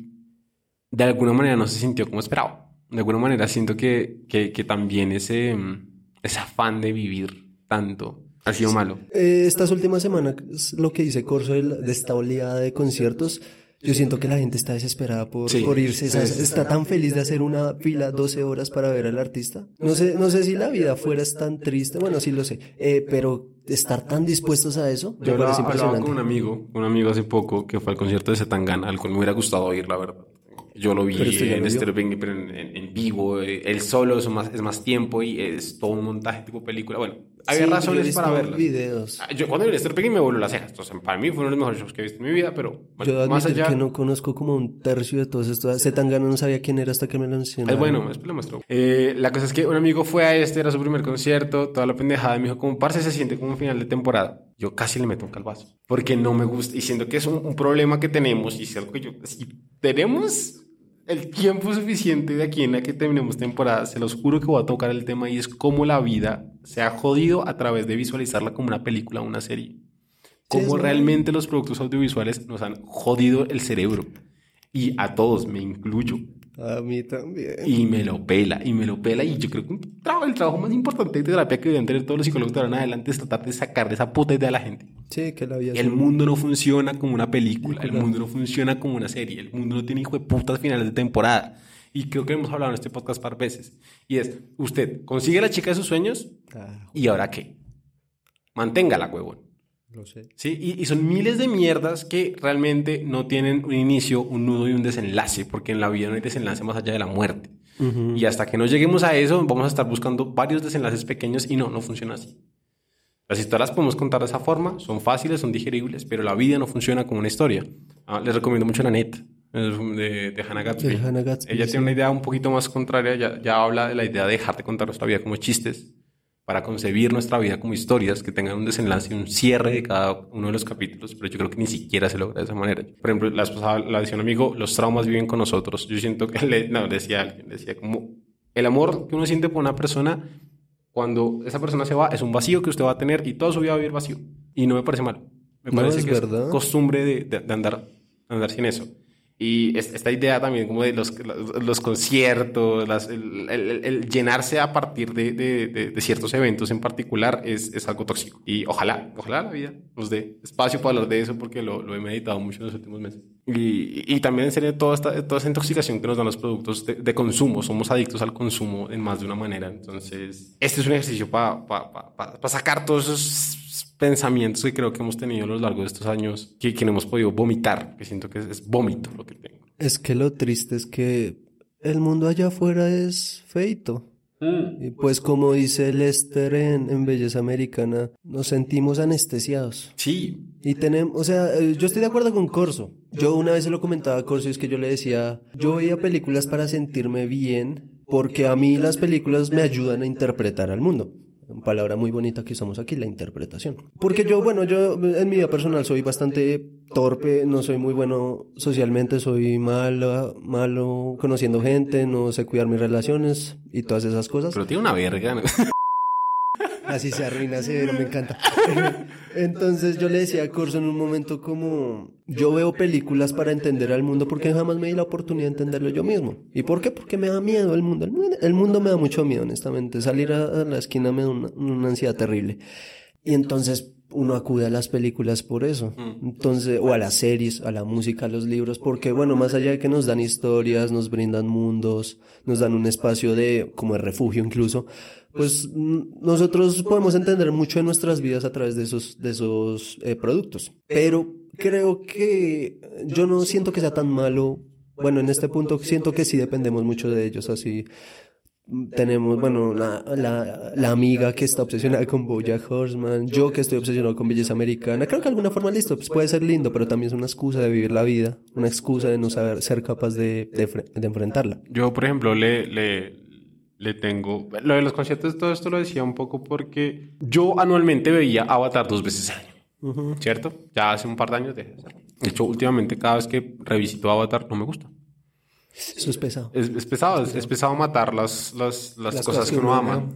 de alguna manera no se sintió como esperaba. De alguna manera siento que, que, que también ese, mm, ese afán de vivir tanto ha sido malo. Eh, estas últimas semanas, lo que dice Corso de, de esta oleada de conciertos, yo siento que la gente está desesperada por, Sí. por irse. Sí, sí, está tan feliz de hacer una fila 12 horas para ver al artista. No sé, no sé si la vida fuera es tan triste, bueno, sí lo sé, eh, pero estar tan dispuestos a eso, me Yo hablaba, parece hablaba impresionante. con un amigo, un amigo hace poco que fue al concierto de Zetangana, al cual me hubiera gustado ir, la verdad. Yo lo vi en. Sterling, pero en, en- en vivo. eh, Él solo es más, es más tiempo y es todo un montaje tipo película. Bueno, había Sí, razones para verlo. videos. Yo cuando vi Sterling me voló las cejas. Entonces, para mí fue uno de los mejores shows que he visto en mi vida, pero bueno, Yo más allá... que no conozco como un tercio de todos estos. Zetangana no sabía quién era hasta que me lo mencionaron. Es bueno, después lo muestro. Eh, la cosa es que un amigo fue a este, era su primer concierto, toda la pendejada, y me dijo, como parce se siente como un final de temporada. Yo casi le meto un calvazo, porque no me gusta, y siento que es un, un problema que tenemos, y es algo que yo, tenemos el tiempo suficiente de aquí en la que terminemos temporada, se los juro que voy a tocar el tema, y es cómo la vida se ha jodido a través de visualizarla como una película o una serie. Sí, Cómo es realmente los productos audiovisuales nos han jodido el cerebro. Y a todos, me incluyo. A mí también. Y me lo pela, y me lo pela. Y yo creo que el trabajo más importante de terapia que deben tener todos los psicólogos de ahora en adelante es tratar de sacar de esa puta idea a la gente. Sí, que la vida El un- mundo no funciona como una película, el mundo no funciona como una serie, el mundo no tiene hijo de putas finales de temporada. Y creo que hemos hablado en este podcast par veces. Y es, usted consigue a la chica de sus sueños Ah, y ahora qué? Manténgala, huevón. lo sé. ¿Sí? Y, y son miles de mierdas que realmente no tienen un inicio, un nudo y un desenlace, porque en la vida no hay desenlace más allá de la muerte. Y hasta que no lleguemos a eso, vamos a estar buscando varios desenlaces pequeños y no, no funciona así. Las historias podemos contar de esa forma, son fáciles, son digeribles, pero la vida no funciona como una historia. Ah, les recomiendo mucho la net de, de Hannah Gatsby. De Hannah Gatsby, Ella sí. tiene una idea un poquito más contraria, ya, ya habla de la idea de dejar de contar nuestra vida como chistes para concebir nuestra vida como historias que tengan un desenlace y un cierre de cada uno de los capítulos, pero yo creo que ni siquiera se logra de esa manera. Por ejemplo, la esposa la decía un amigo, los traumas viven con nosotros. Yo siento que le, no, decía alguien, decía como el amor que uno siente por una persona cuando esa persona se va es un vacío que usted va a tener y toda su vida va a vivir vacío. Y no me parece mal. Me No, parece es que verdad. es costumbre de, de- de andar, de andar sin eso. Y es- esta idea también como de los, los, conciertos, las- el, el- el llenarse a partir de, de- de- de ciertos eventos en particular es, es algo tóxico. Y ojalá, ojalá la vida nos dé espacio para hablar de eso porque lo, lo he meditado mucho en los últimos meses. Y, y también en serio toda esta, toda esa intoxicación que nos dan los productos de, consumo. Somos adictos al consumo en más de una manera. Entonces, este es un ejercicio para sacar todos esos pensamientos que creo que hemos tenido a lo largo de estos años que, que no hemos podido vomitar, que siento que es, es vómito lo que tengo. Es que lo triste es que el mundo allá afuera es feito. Y pues como dice Lester en, en Belleza Americana, nos sentimos anestesiados. Sí, Y tenemos, o sea, eh, yo estoy de acuerdo con Corso. Yo una vez se lo comentaba a Corso y es que yo le decía, yo veía películas para sentirme bien porque a mí las películas me ayudan a interpretar al mundo. Palabra muy bonita que usamos aquí, la interpretación. Porque yo, bueno, yo en mi vida personal soy bastante torpe, no soy muy bueno socialmente, soy malo, malo conociendo gente, no sé cuidar mis relaciones y todas esas cosas. pero tiene una verga. Así se arruina severo, me encanta. Entonces yo le decía a Corso en un momento como, yo veo películas para entender al mundo porque jamás me di la oportunidad de entenderlo yo mismo. ¿Y por qué? Porque me da miedo el mundo. El mundo, me da mucho miedo, honestamente. Salir a la esquina me da una, una ansiedad terrible. Y entonces uno acude a las películas por eso. Entonces, o a las series, a la música, a los libros, porque bueno, más allá de que nos dan historias, nos brindan mundos, nos dan un espacio de, como de refugio incluso, pues mm, nosotros podemos entender mucho de nuestras vidas a través de esos, de esos eh, productos. Pero creo que yo no siento que sea tan malo. Bueno, en este punto siento que sí dependemos mucho de ellos, así tenemos, bueno, la, la, la amiga que está obsesionada con Bojack Horseman, yo que estoy obsesionado con belleza americana. Creo que de alguna forma listo, pues puede ser lindo, pero también es una excusa de vivir la vida, una excusa de no saber ser capaz de, de, de enfrentarla. Yo, por ejemplo, le, le, le tengo... Lo de los conciertos, todo esto lo decía un poco porque yo anualmente veía Avatar dos veces al año, ¿cierto? Ya hace un par de años dejé de hacerlo. De hecho, últimamente cada vez que revisito Avatar no me gusta. Eso es pesado. Es, es pesado, es, es pesado matar las, las, las, Las cosas cosas que uno ama.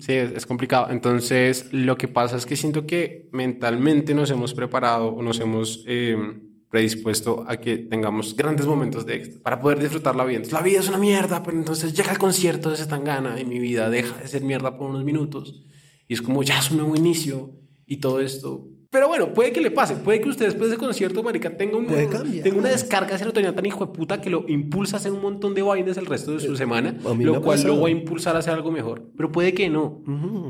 Sí, es, es complicado. Entonces, lo que pasa es que siento que mentalmente nos hemos preparado o nos hemos eh, predispuesto a que tengamos grandes momentos de éxito para poder disfrutar la vida. Entonces, la vida es una mierda, pero entonces llega el concierto de Zetangana y mi vida deja de ser mierda por unos minutos. Y es como, ya es un nuevo inicio y todo esto. Pero bueno, puede que le pase, puede que usted después de ese concierto, marica, tenga, un, tenga una descarga de serotonina tan hijo de puta que lo impulsa a hacer un montón de vainas el resto de su semana, a mí me lo cual lo va a impulsar a hacer algo mejor. Pero puede que no.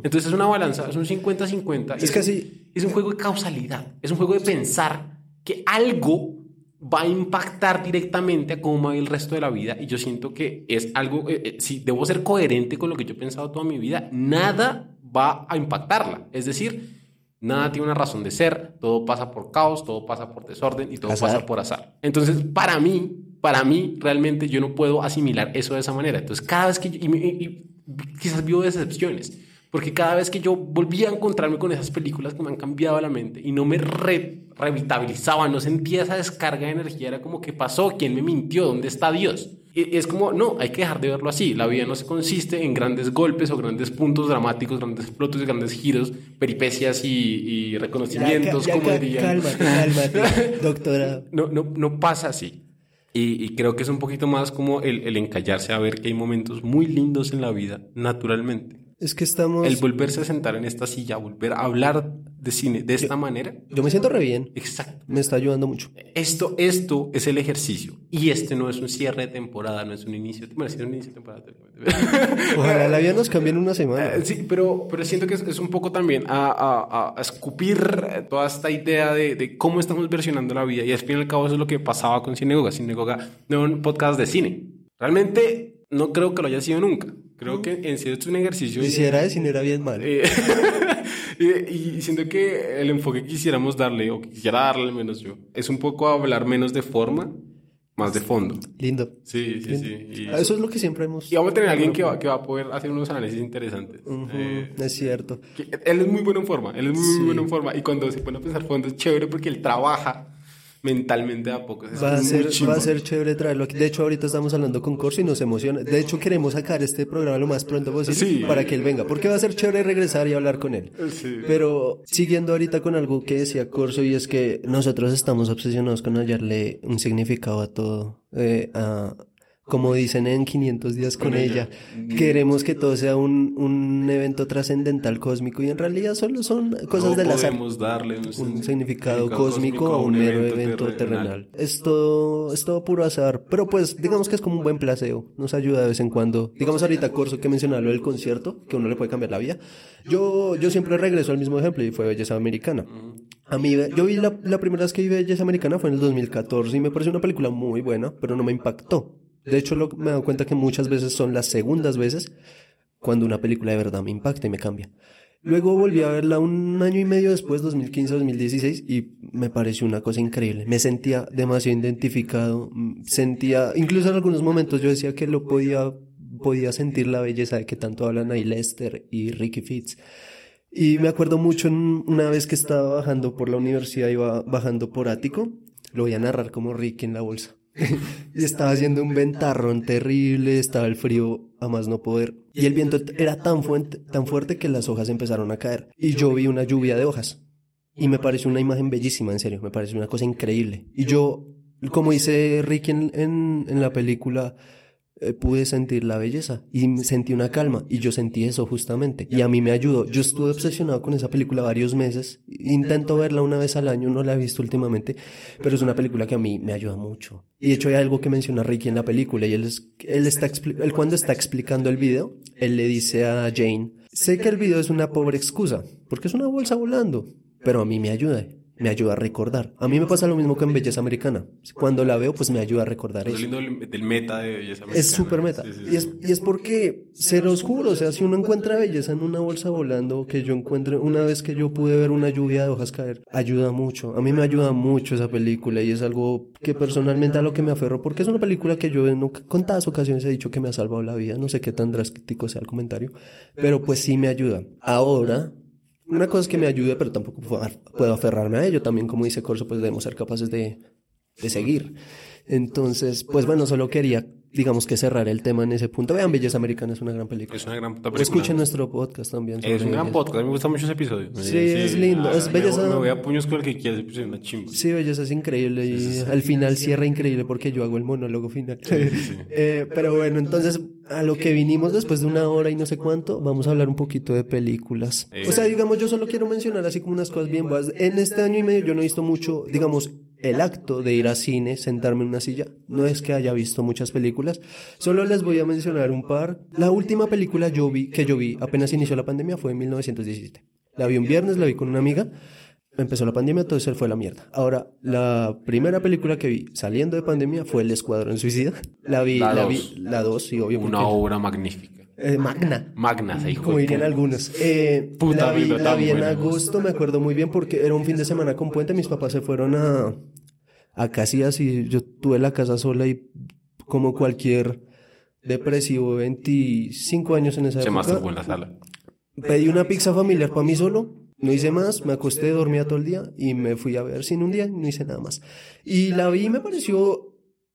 Entonces es una balanza, es un 50-50. Es así- Es un juego de causalidad, es un juego de pensar que algo va a impactar directamente a cómo va el resto de la vida y yo siento que es algo, eh, eh, si debo ser coherente con lo que yo he pensado toda mi vida, nada va a impactarla. Es decir, nada tiene una razón de ser, todo pasa por caos, todo pasa por desorden y todo Azar. pasa por azar. Entonces, para mí, para mí, realmente yo no puedo asimilar eso de esa manera. Entonces, cada vez que yo, y, me- y- y quizás vivo decepciones, porque cada vez que yo volví a encontrarme con esas películas que me han cambiado la mente y no me re- revitalizaban, no sentía esa descarga de energía, era como, ¿qué pasó? ¿Quién me mintió? ¿Dónde está Dios? Y es como, no, hay que dejar de verlo así. La vida no se consiste en grandes golpes o grandes puntos dramáticos, grandes explotos, grandes giros, peripecias y, y reconocimientos, Ya, ya como dirían. Cálmate, cálmate, doctora. No, no, no pasa así. Y, y creo que es un poquito más como el, el encallarse a ver que hay momentos muy lindos en la vida, naturalmente. Es que estamos... El volverse a sentar en esta silla, volver a hablar de cine de esta manera. Yo me siento re bien. Exacto. Me está ayudando mucho. Esto, esto es el ejercicio. Y este no es un cierre de temporada, no es un inicio. Bueno, sí, es un inicio de temporada. Ojalá la vida nos cambie en una semana. Eh, sí, pero, pero siento que es, es un poco también a, a- a escupir toda esta idea de, de cómo estamos versionando la vida. Y al fin y al cabo eso es lo que pasaba con Cinegoga. Cinegoga no un podcast de cine. Realmente no creo que lo haya sido nunca. Creo que en sí es un ejercicio. Y si era de cine era bien mal. Eh, y, siento que el enfoque que quisiéramos darle, o que quisiera darle al menos yo, es un poco hablar menos de forma, más de fondo. Lindo. Sí, sí, sí. Y, Eso es lo que siempre hemos... y vamos a tener a alguien que va, que va a poder hacer unos análisis interesantes. Ujú, Eh, es cierto. él es muy bueno en forma, él es muy, muy bueno en forma. Y cuando se pone a pensar fondo es chévere porque él trabaja mentalmente a poco. Va a, ser, va a ser chévere traerlo aquí. De hecho, ahorita estamos hablando con Corso y nos emociona. De hecho, queremos sacar este programa lo más pronto posible Sí. para que él venga. Porque va a ser chévere regresar y hablar con él. Sí. Pero siguiendo ahorita con algo que decía Corso y es que nosotros estamos obsesionados con hallarle un significado a todo. Eh, a- como dicen en 500 días con, Con ella. ella. Queremos que todo sea un, un evento trascendental cósmico y en realidad solo son cosas No del azar podemos darle un, un significado cósmico a un mero evento terrenal. Es todo, es todo puro azar, pero pues digamos que es como un buen placebo, nos ayuda de vez en cuando. Digamos ahorita Corso que mencionaba lo del concierto, que uno le puede cambiar la vida. Yo, yo siempre regreso al mismo ejemplo y fue Belleza Americana. A mí, yo vi la, la primera vez que vi Belleza Americana fue en el 2014 y me pareció una película muy buena, pero no me impactó. De hecho, me he dado cuenta que muchas veces son las segundas veces cuando una película de verdad me impacta y me cambia. Luego volví a verla un año y medio después, 2015-2016, y me pareció una cosa increíble. Me sentía demasiado identificado, mm, sentía, incluso en algunos momentos yo decía que lo podía, podía sentir la belleza de que tanto hablan ahí Lester y Ricky Fitz. Y me acuerdo mucho en una vez que estaba bajando por la universidad, iba bajando por Ático, lo voy a narrar como Ricky en la bolsa. y estaba haciendo un ventarrón terrible, estaba el frío a más no poder. Y el viento era tan fuerte, tan fuerte que las hojas empezaron a caer. Y yo vi una lluvia de hojas. Y me pareció una imagen bellísima, en serio, me pareció una cosa increíble. Y yo, como dice Ricky en, en, en la película, eh, pude sentir la belleza y sentí una calma y yo sentí eso justamente y a mí me ayudó. Yo estuve obsesionado con esa película varios meses. Intento verla una vez al año, no la he visto últimamente, pero es una película que a mí me ayuda mucho. Y de hecho hay algo que menciona Ricky en la película y él, es, él está él cuando está explicando el video, él le dice a Jane, sé que el video es una pobre excusa, porque es una bolsa volando, pero a mí me ayuda. Me ayuda a recordar. A mí me pasa lo mismo que en Belleza Americana. Cuando la veo, pues me ayuda a recordar Es eso. lindo del, meta de belleza Es americana. súper meta. Sí, sí, Y, es, y es porque, se los juro, o sea, si uno encuentra belleza en una bolsa volando, que yo encuentre, una vez que yo pude ver una lluvia de hojas caer, ayuda mucho. A mí me ayuda mucho esa película y es algo que personalmente a lo que me aferro, porque es una película que yo en contadas ocasiones he dicho que me ha salvado la vida. No sé qué tan drástico sea el comentario, pero pues sí me ayuda. Ahora, una cosa es que me ayude, pero tampoco puedo aferrarme a ello. También, como dice Corso, pues debemos ser capaces de, de seguir. Entonces, pues bueno, solo quería, digamos que cerrar el tema en ese punto. Vean, Belleza Americana es una gran película. Es una gran película. escuchen nuestro podcast también. Es un gran podcast, a mí me gusta mucho ese episodio. Sí, es lindo, es me- belleza- Me voy a puños con el que quieras, es una chimba. Sí, Belleza es increíble y al final cierra increíble porque yo hago el monólogo final. Eh, pero bueno, entonces a lo que vinimos después de una hora y no sé cuánto, vamos a hablar un poquito de películas. Eh. O sea, digamos, yo solo quiero mencionar así como unas cosas bien básicas. En este año y medio yo no he visto mucho, digamos, el acto de ir a cine, sentarme en una silla. No es que haya visto muchas películas, solo les voy a mencionar un par. La última película yo vi, que yo vi apenas inició la pandemia fue en 1917. La vi un viernes, la vi con una amiga. Empezó la pandemia, todo se fue la mierda. Ahora, la primera película que vi saliendo de pandemia fue El Escuadrón Suicida. La vi, La la, dos. vi, la dos, sí, obvio. Una obra magnífica. eh, magna. Magna, se hijo Como dirían algunos. Eh, Puta la vi, vida la vi en buena. agosto, me acuerdo muy bien porque era un fin de semana con puente. Mis papás se fueron a, a Casillas y yo tuve la casa sola y como cualquier depresivo, 25 años en esa Se época. masturbó en la sala. Pedí una pizza familiar para mí solo, no hice más, me acosté, dormía todo el día y me fui a ver sin un día no hice nada más. Y la vi y me pareció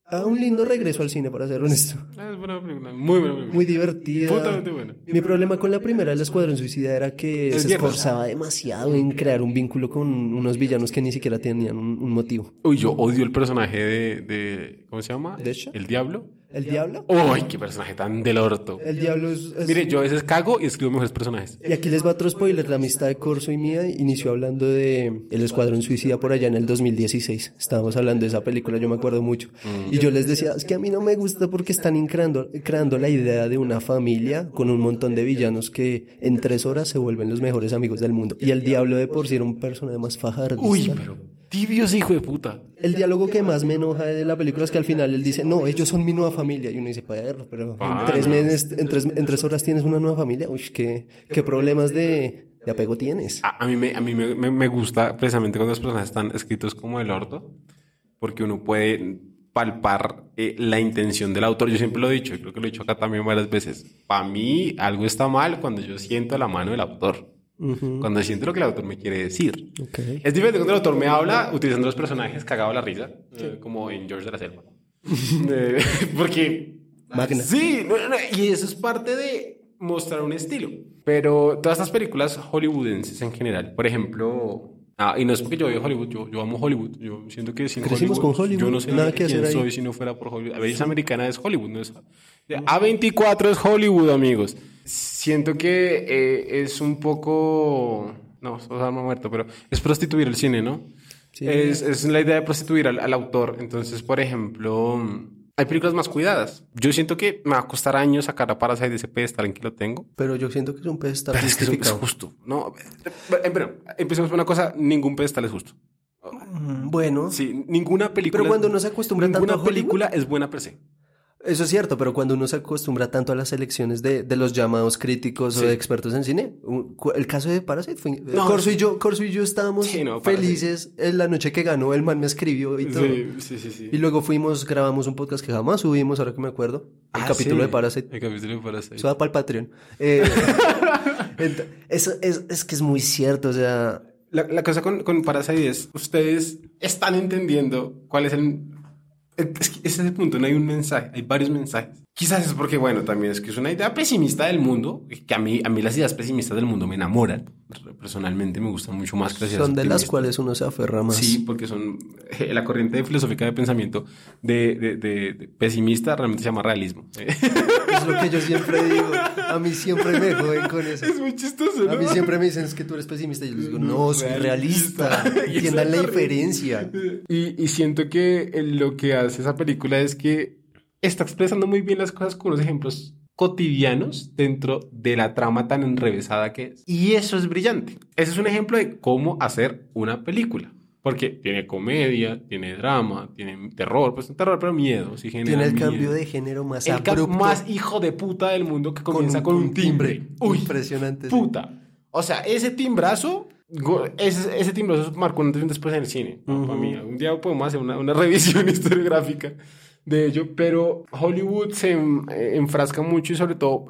a un lindo regreso al cine, para ser honesto. Ah, Es buena película, muy buena película. Muy divertida. Putamente buena. Mi problema con la primera, El Escuadrón Suicida, era que Es se esforzaba demasiado en crear un vínculo con unos villanos que ni siquiera tenían un, un motivo. Uy, yo odio el personaje de, de ¿cómo se llama? El Diablo. ¿El Diablo? Uy, qué personaje tan del orto. El Diablo es... es- Mire, yo a veces cago y escribo mejores personajes. Y aquí les va otro spoiler. La amistad de Corso y mía inició hablando de El Escuadrón Suicida por allá en el 2016. Estábamos hablando de esa película, yo me acuerdo mucho. Y yo les decía, es que a mí no me gusta porque están creando, creando la idea de una familia con un montón de villanos que en tres horas se vuelven los mejores amigos del mundo. Y el Diablo de por sí era un personaje más fajardista. Uy, pero tibios, hijo de puta. El diálogo que más me enoja de la película es que al final él dice, no, ellos son mi nueva familia. Y uno dice, perro, pero Ah, en, tres no. meses, en, tres, en tres horas tienes una nueva familia. Uy, ¿qué, qué problemas de, de apego tienes? A, a mí, me, a mí me, me- me gusta precisamente cuando los personajes están escritos como el orto, porque uno puede palpar eh, la intención del autor. Yo siempre lo he dicho, creo que lo he dicho acá también varias veces. Para mí, algo está mal cuando yo siento la mano del autor. Cuando siento lo que el autor me quiere decir. ok. Es diferente cuando el autor me habla utilizando los personajes cagado a la risa, eh, como en George de la Selva. Eh, porque. Magna. Sí, no, no, y eso es parte de mostrar un estilo. Pero todas estas películas hollywoodenses en general, por ejemplo. Ah, y no es porque yo veo Hollywood, yo, yo amo Hollywood. Yo siento que sin Crecimos con Hollywood, yo no sé nada que quién hacer ahí. soy si no fuera por Hollywood. A veces americana es Hollywood, no es. A24 es Hollywood, amigos. Siento que eh, es un poco. No, eso es alma muerta, pero es prostituir el cine, ¿no? Sí. Es, es la idea de prostituir al, al autor. Entonces, por ejemplo, hay películas más cuidadas. Yo siento que me va a costar años sacar a Parasite de ese pedestal en que lo tengo. Pero yo siento que es un pedestal Pero es que es justo. No, eh, pero empecemos por una cosa: ningún pedestal es justo. Bueno, Sí, ninguna película. Pero cuando uno se acostumbra tanto ninguna a Hollywood- película es buena per se. Eso es cierto, pero cuando uno se acostumbra tanto a las elecciones de, de los llamados críticos Sí. o de expertos en cine, un- el caso de Parasite fue... No, Corso, y yo, Corso y yo estábamos Sí, no, Parasite. felices en la noche que ganó, el man me escribió y todo. Sí, sí, sí. sí. Y luego fuimos, grabamos un podcast que jamás subimos, ahora que me acuerdo, el Ah, capítulo de Parasite. El capítulo de Parasite. Eso va para el Patreon. Eh, eso es, es que es muy cierto, o sea, La, la cosa con, con Parasite es, ustedes están entendiendo cuál es el... Es que ese es el punto, no hay un mensaje, hay varios mensajes. Quizás es porque, bueno, también es que es una idea pesimista del mundo, que a mí, a mí las ideas pesimistas del mundo me enamoran. Personalmente me gustan mucho más que las ideas son de las cuales uno se aferra más. Sí, porque son eh, la corriente filosófica de pensamiento de, de- de- de pesimista realmente se llama realismo. Es lo que yo siempre digo. A mí siempre me joden con eso. es muy chistoso, A mí siempre me dicen es que tú eres pesimista. Y yo les digo, no, soy realista. realista. Entiendan la diferencia. Y, y siento que lo que hace esa película es que está expresando muy bien las cosas con unos ejemplos cotidianos dentro de la trama tan enrevesada que es. Y eso es brillante. Ese es un ejemplo de cómo hacer una película. Porque tiene comedia, tiene drama, tiene terror, pues un terror, pero miedo. Sí genera Tiene el miedo. cambio de género más El abrupto. más hijo de puta del mundo que comienza con un, timbre. Uy, Impresionante. sí. puta. O sea, ese timbrazo, ese, ese timbrazo marcó un antes y un después en el cine. ¿no? Para mí, un día podemos hacer una, una revisión historiográfica de ello, pero Hollywood se eh, enfrasca mucho y sobre todo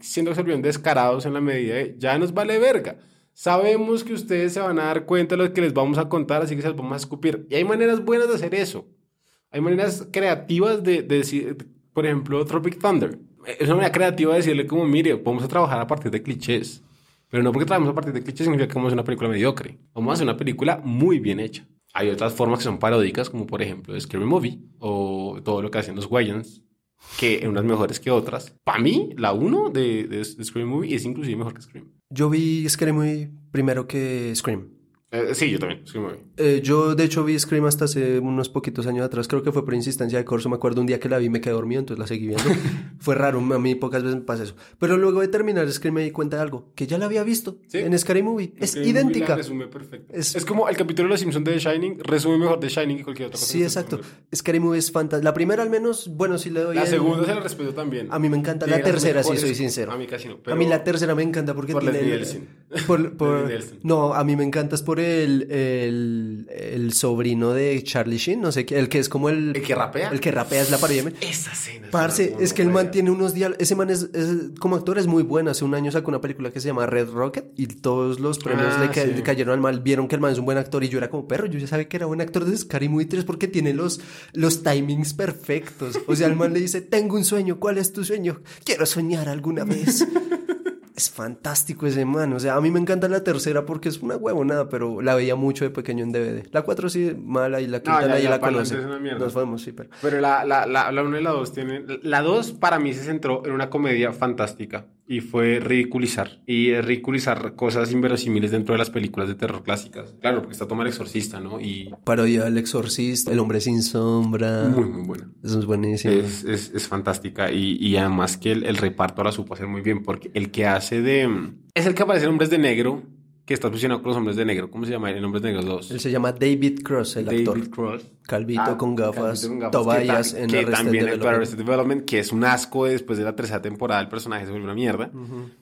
siendo que se volvieron descarados en la medida de ya nos vale verga. Sabemos que ustedes se van a dar cuenta de lo que les vamos a contar, así que se los vamos a escupir. Y hay maneras buenas de hacer eso. Hay maneras creativas de, de decir, por ejemplo, Tropic Thunder. Es una manera creativa de decirle como, mire, vamos a trabajar a partir de clichés. Pero no porque trabajemos a partir de clichés significa que vamos a hacer una película mediocre. Vamos a hacer una película muy bien hecha. Hay otras formas que son paródicas, como por ejemplo Scary Movie o todo lo que hacen los Wayans, que unas mejores que otras. Para mí, la 1 de, de, de Scary Movie es inclusive mejor que Scream. Yo vi Scream muy primero que Scream. Eh, sí, yo también, Movie. Eh, yo, de hecho, vi Scream hasta hace unos poquitos años atrás. Creo que fue por insistencia de Corso. Me acuerdo un día que la vi me quedé dormido, entonces la seguí viendo. fue raro, a mí pocas veces me pasa eso. Pero luego de terminar Scream me di cuenta de algo, que ya la había visto Sí. en Scary Movie. Es Scary Movie idéntica. resume perfecto. Es- Es... como el capítulo de Los Simpsons de The Shining, resume mejor The Shining que cualquier otra cosa. Sí, exacto. Scary Movie es fantástica. La primera, al menos, bueno, sí le doy. La el- segunda se la respeto también. A mí me encanta la tercera, mejores- soy sincero. A mí casi no. A pero- mí la tercera me encanta porque Por tiene... El-. Por, por-. No, a mí me encanta es por el, el, el sobrino de Charlie Sheen, no sé qué, el que es como el... ¿El que rapea? El que rapea es la parodia. Esa escena. Parce, es que el man tiene unos diálogos. Ese man es, es- como actor es muy bueno. Hace un año sacó una película que se llama Red Rocket y todos los premios Ah, le, ca- sí. le cayeron al mal. Vieron que el man es un buen actor y yo era como perro. Yo ya sabía que era buen actor de Scary Movie 3 porque tiene los, los timings perfectos. O sea, el man le dice: Tengo un sueño. ¿Cuál es tu sueño? Quiero soñar alguna vez. Es fantástico ese man. O sea, a mí me encanta la tercera porque es una huevonada, pero la veía mucho de pequeño en DVD. La cuatro sí, mala y la quinta ya, nadie ya, la conoce. adelante es una mierda. Nos vamos, sí, pero. Pero la, la, la, la 1 y la 2 tienen... La 2 para mí se centró en una comedia fantástica y fue ridiculizar. Y ridiculizar cosas inverosímiles dentro de las películas de terror clásicas. Claro, porque está Toma el Exorcista, ¿no? Y Parodia del exorcista, El hombre sin sombra. muy, muy buena. Eso es buenísimo. Es, es, es fantástica y, y además que el, el reparto la supo hacer muy bien porque el que hace de... Es el que aparece en Hombres de Negro, que está fusionado con los Hombres de Negro. ¿Cómo se llama? En Hombres de Negro 2. Él se llama David Cross, el David actor. Cross. Calvito Ah, con gafas, Calvito con gafas, Tobias que, en que Arrested también en Development. Arrested Development, que es un asco después de la tercera temporada, el personaje se vuelve una mierda,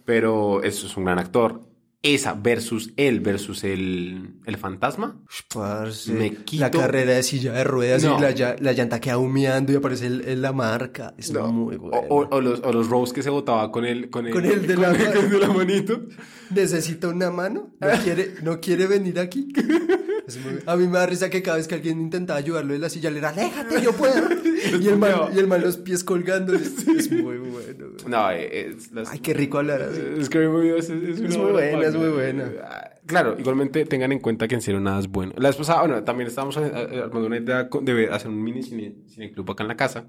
pero eso es un gran actor. Esa versus él versus el, el fantasma. Parce, Me La quito- carrera de silla de ruedas No. y la, la llanta queda humeando y aparece el- el- la marca. Es No. muy O, bueno. o- o los, o los Rose que se botaba con el, con el, Con el de la- con el de la manito. ¿Necesita una mano? ¿No quiere, ¿no quiere venir aquí? Es muy- A mí me da risa que cada vez que alguien intentaba ayudarlo de la silla le era, aléjate, yo puedo. y, el man, y el man los pies colgando. Es, es muy bueno. güey. No, eh, es, las- Ay, qué rico hablar así. Es que muy, es, es Es muy obra buena, magna. es muy buena. Ah, Claro, igualmente tengan en cuenta que en serio nada es bueno. La vez pasada, bueno, también estábamos eh, eh, armando una idea de hacer un mini cine, cine club acá en la casa.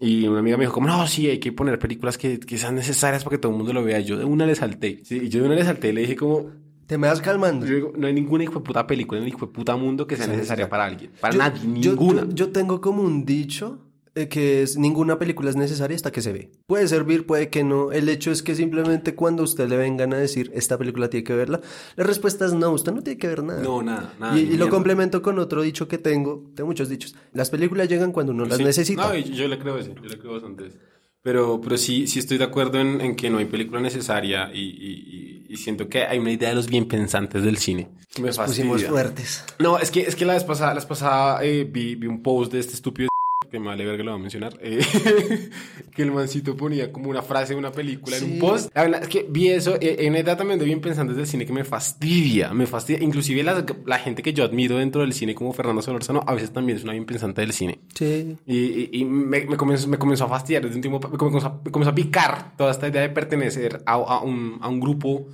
Y una amiga me dijo, como, no, sí, hay que poner películas que, que sean necesarias para que todo el mundo lo vea. Yo de una le salté. Sí, y yo de una le salté y le dije como, Te me vas calmando. yo digo, no hay ninguna hijo de puta película, ni hijo de puta mundo que sea necesaria para alguien. Para Yo- nadie, ninguna. Yo, yo tengo como un dicho eh, que es ninguna película es necesaria hasta que se ve. Puede servir, puede que no. El hecho es que simplemente cuando usted le vengan a decir esta película tiene que verla, la respuesta es no, usted no tiene que ver nada. No, nada, nada. y, y lo complemento con otro dicho que tengo, tengo muchos dichos. Las películas llegan cuando uno las Sí. necesita. No, yo le creo ese, yo le creo bastante ese. Pero, pero sí, sí estoy de acuerdo en, en que no hay película necesaria y, y- siento que hay una idea de los bien pensantes del cine. que Me Nos pusimos fuertes. No, es que, es que la vez pasada, la vez pasada eh, vi, vi un post de este estúpido que me vale ver que lo va a mencionar, eh, que el mancito ponía como una frase de una película en Sí. un post. La verdad es que vi eso, eh, en una edad también de bien pensantes del cine que me fastidia, me fastidia. Inclusive la, la gente que yo admiro dentro del cine como Fernando Solorzano, a veces también es una bien pensante del cine. Sí. Y, y- y me, me comenzó, me comenzó a fastidiar desde un tiempo, me comenzó, a- me comenzó a picar toda esta idea de pertenecer a, a un, a un grupo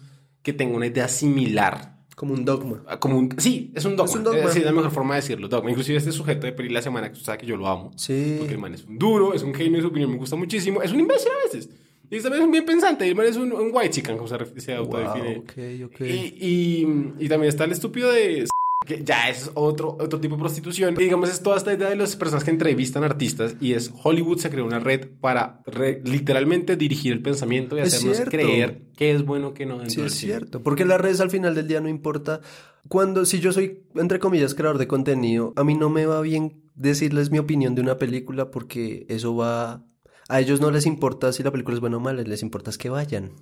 que tenga una idea similar. Como un dogma. a- Como un, sí, es un dogma. Es un dogma. Sí, es la mejor forma de decirlo, dogma. Inclusive este sujeto de Peri la semana, que tú sabes que yo lo amo. Sí. Porque el man es un duro, es un genio, su opinión me gusta muchísimo. Es un imbécil a veces. Y también es un bien pensante. El man es un, un white chicken, como se, se autodefine. Wow, ok, ok. Y, y, y también está el estúpido de que ya es otro, otro tipo de prostitución. Y digamos, es toda esta idea de las personas que entrevistan artistas y es Hollywood se creó una red para re- literalmente dirigir el pensamiento y Es hacernos cierto. creer qué es bueno, qué no. Sí, es cierto. Porque las redes al final del día no importa. Cuando, si yo soy, entre comillas, creador de contenido, a mí no me va bien decirles mi opinión de una película porque eso va. A ellos no les importa si la película es buena o mala, les importa es que vayan.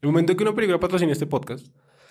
El momento que una película patrocine este podcast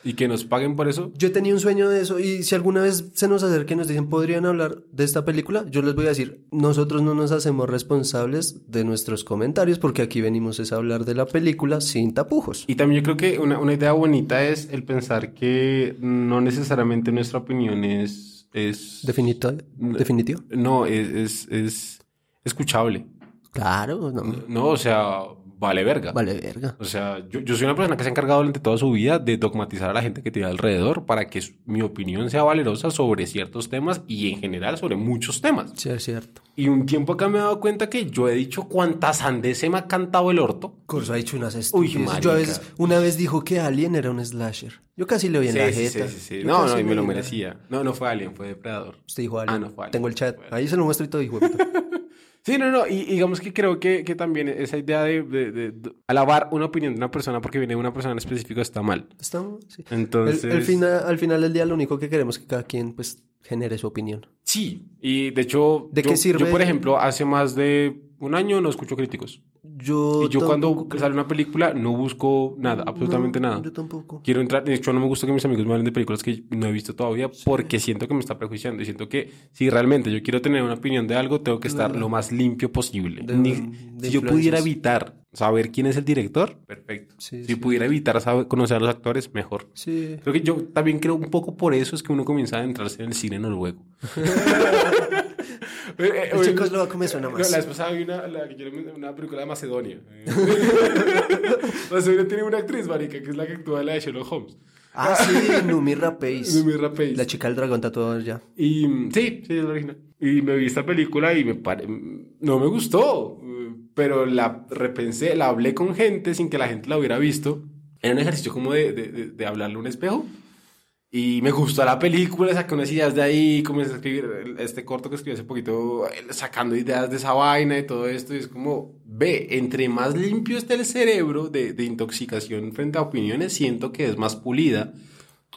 y que nos paguen por eso, Yo tenía un sueño de eso y si alguna vez se nos acerca y nos dicen podrían hablar de esta película, yo les voy a decir, nosotros no nos hacemos responsables de nuestros comentarios porque aquí venimos es a hablar de la película sin tapujos. Y también yo creo que una, una idea bonita es el pensar que no necesariamente nuestra opinión es... es Definito, definitivo. No, es, es, es escuchable. Claro, no. No, o sea, vale verga. Vale, verga. O sea, yo, yo soy una persona que se ha encargado durante toda su vida de dogmatizar a la gente que tiene alrededor para que su- mi opinión sea valerosa sobre ciertos temas y en general sobre muchos temas. Sí, es cierto. Y un tiempo acá me he dado cuenta que yo he dicho cuántas andes se me ha cantado el orto. Corso ha dicho unas Uy, estupideces. Yo a veces, una vez dijo que Alien era un slasher. Yo casi le oí en Sí, la sí, jeta. sí, sí, sí. No, no, y me lo merecía. No, no fue Alien, fue Depredador. Usted dijo Alien. Ah, no fue Alien. Tengo el chat. Ahí se lo muestro y todo, hijo. Sí, no, no, y y digamos que creo que, que también esa idea de, de- de- de alabar una opinión de una persona porque viene de una persona en específico está mal. Estamos, sí. Entonces... El- el fina- al final del día lo único que queremos es que cada quien pues genere su opinión. Sí, y de hecho, ¿De yo, qué sirve? yo, por ejemplo, hace más de un año no escucho críticos. Yo, Y yo cuando creo- sale una película no busco nada, absolutamente No, nada. Yo tampoco. Quiero entrar, de hecho no me gusta que mis amigos me hablen de películas que no he visto todavía porque siento que me está prejuiciando y siento que si realmente yo quiero tener una opinión de algo tengo que estar lo más limpio posible. De- Ni- de si yo pudiera evitar saber quién es el director, perfecto. Sí, si sí. pudiera evitar saber, conocer a los actores, mejor. Sí. Creo que yo también creo un poco por eso es que uno comienza a entrarse en el cine noruego. El eh, checoslovaco me suena no, más. la vez pasada vi una, la yo una película de Macedonia. Macedonia tiene una actriz, marica, que es la que actúa en la de Sherlock Holmes. Ah, sí, Numi Rapace. Numi Rapace. La chica del dragón tatuado ya. Y mm, sí, sí, es la original. Y me vi esta película y me pare... no me gustó, eh, pero la repensé, la hablé con gente sin que la gente la hubiera visto. Era un ejercicio como de, de, de- de hablarle a un espejo. Y me gustó la película, saqué unas ideas de ahí, comencé a escribir este corto que escribí hace poquito, eh, sacando ideas de esa vaina y todo esto. Y es como, ve, entre más limpio esté el cerebro de, de intoxicación frente a opiniones, siento que es más pulida.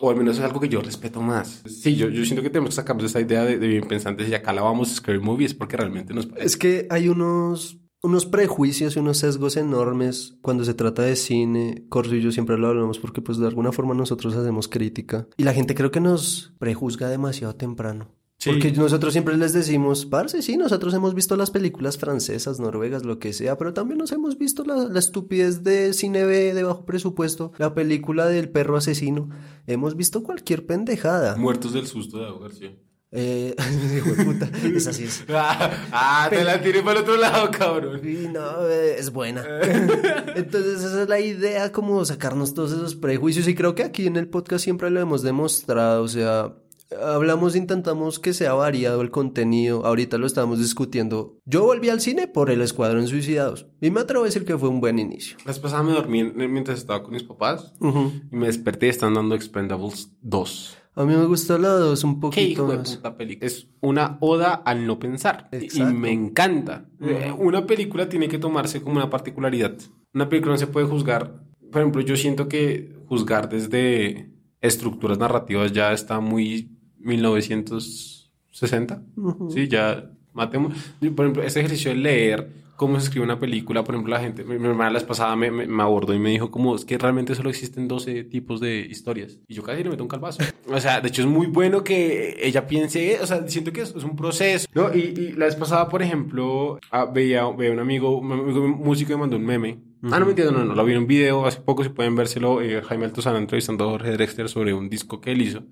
O al menos es algo que yo respeto más. Sí, yo, yo siento que tenemos que sacarnos esa idea de, de bien pensantes y acá la vamos a Scary Movies porque realmente nos parece. Es que hay unos, unos prejuicios y unos sesgos enormes cuando se trata de cine. Corso y yo siempre lo hablamos porque pues de alguna forma nosotros hacemos crítica. Y la gente creo que nos prejuzga demasiado temprano. Sí. Porque nosotros siempre les decimos, parce, sí, nosotros hemos visto las películas francesas, noruegas, lo que sea, pero también nos hemos visto la, la estupidez de cine B de bajo presupuesto, la película del perro asesino. Hemos visto cualquier pendejada. Muertos del susto de Dago García. Eh, hijo de puta, esa sí es. Ah, ah, te la tiré para el otro lado, cabrón. Y no, eh, es buena. Entonces esa es la idea, como sacarnos todos esos prejuicios y creo que aquí en el podcast siempre lo hemos demostrado, o sea, hablamos, intentamos que sea variado el contenido, ahorita lo estábamos discutiendo. Yo volví al cine por El Escuadrón Suicidados y me atrevo a decir que fue un buen inicio. La vez pasada me dormí en- mientras estaba con mis papás y me desperté y están dando Expendables 2. A mí me gustó la dos un Qué poquito de más. puta película. Es una oda al no pensar. Y- Y Exacto. me encanta. Eh, Una película tiene que tomarse como una particularidad. Una película no se puede juzgar. Por ejemplo, yo siento que juzgar desde estructuras narrativas ya está muy 1960. Sí, ya matemos. Por ejemplo, ese ejercicio de leer cómo se escribe una película, por ejemplo, la gente, mi, mi hermana la vez pasada me, me, me abordó y me dijo como es que realmente solo existen 12 tipos de historias. Y yo casi le meto un calvazo. O sea, de hecho es muy bueno que ella piense, o sea, siento que es, es un proceso. ¿no? Y, y la vez pasada, por ejemplo, ah, veía, veía un amigo, un amigo músico me mandó un meme. Ah, no me entiendo, no, no, lo vi en un video hace poco, si pueden vérselo, eh, Jaime Altozano entrevistando a Jorge Drexler sobre un disco que él hizo.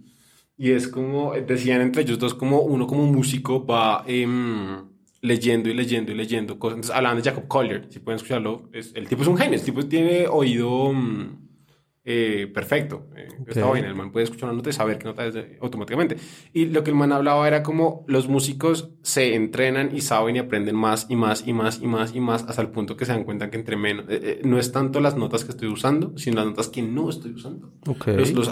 Y es como, decían entre ellos dos, como uno como músico va em, leyendo y leyendo y leyendo cosas. Entonces, hablaban de Jacob Collier, si pueden escucharlo. Es, el tipo es un genio, el tipo tiene oído mm, eh, perfecto. Eh, Está Ok. bien, el man puede escuchar una nota y saber qué nota es de- automáticamente. Y lo que el man hablaba era como los músicos se entrenan y saben y aprenden más y más y más y más y más hasta el punto que se dan cuenta que entre menos, eh, eh, no es tanto las notas que estoy usando, sino las notas que no estoy usando Ok. los, los,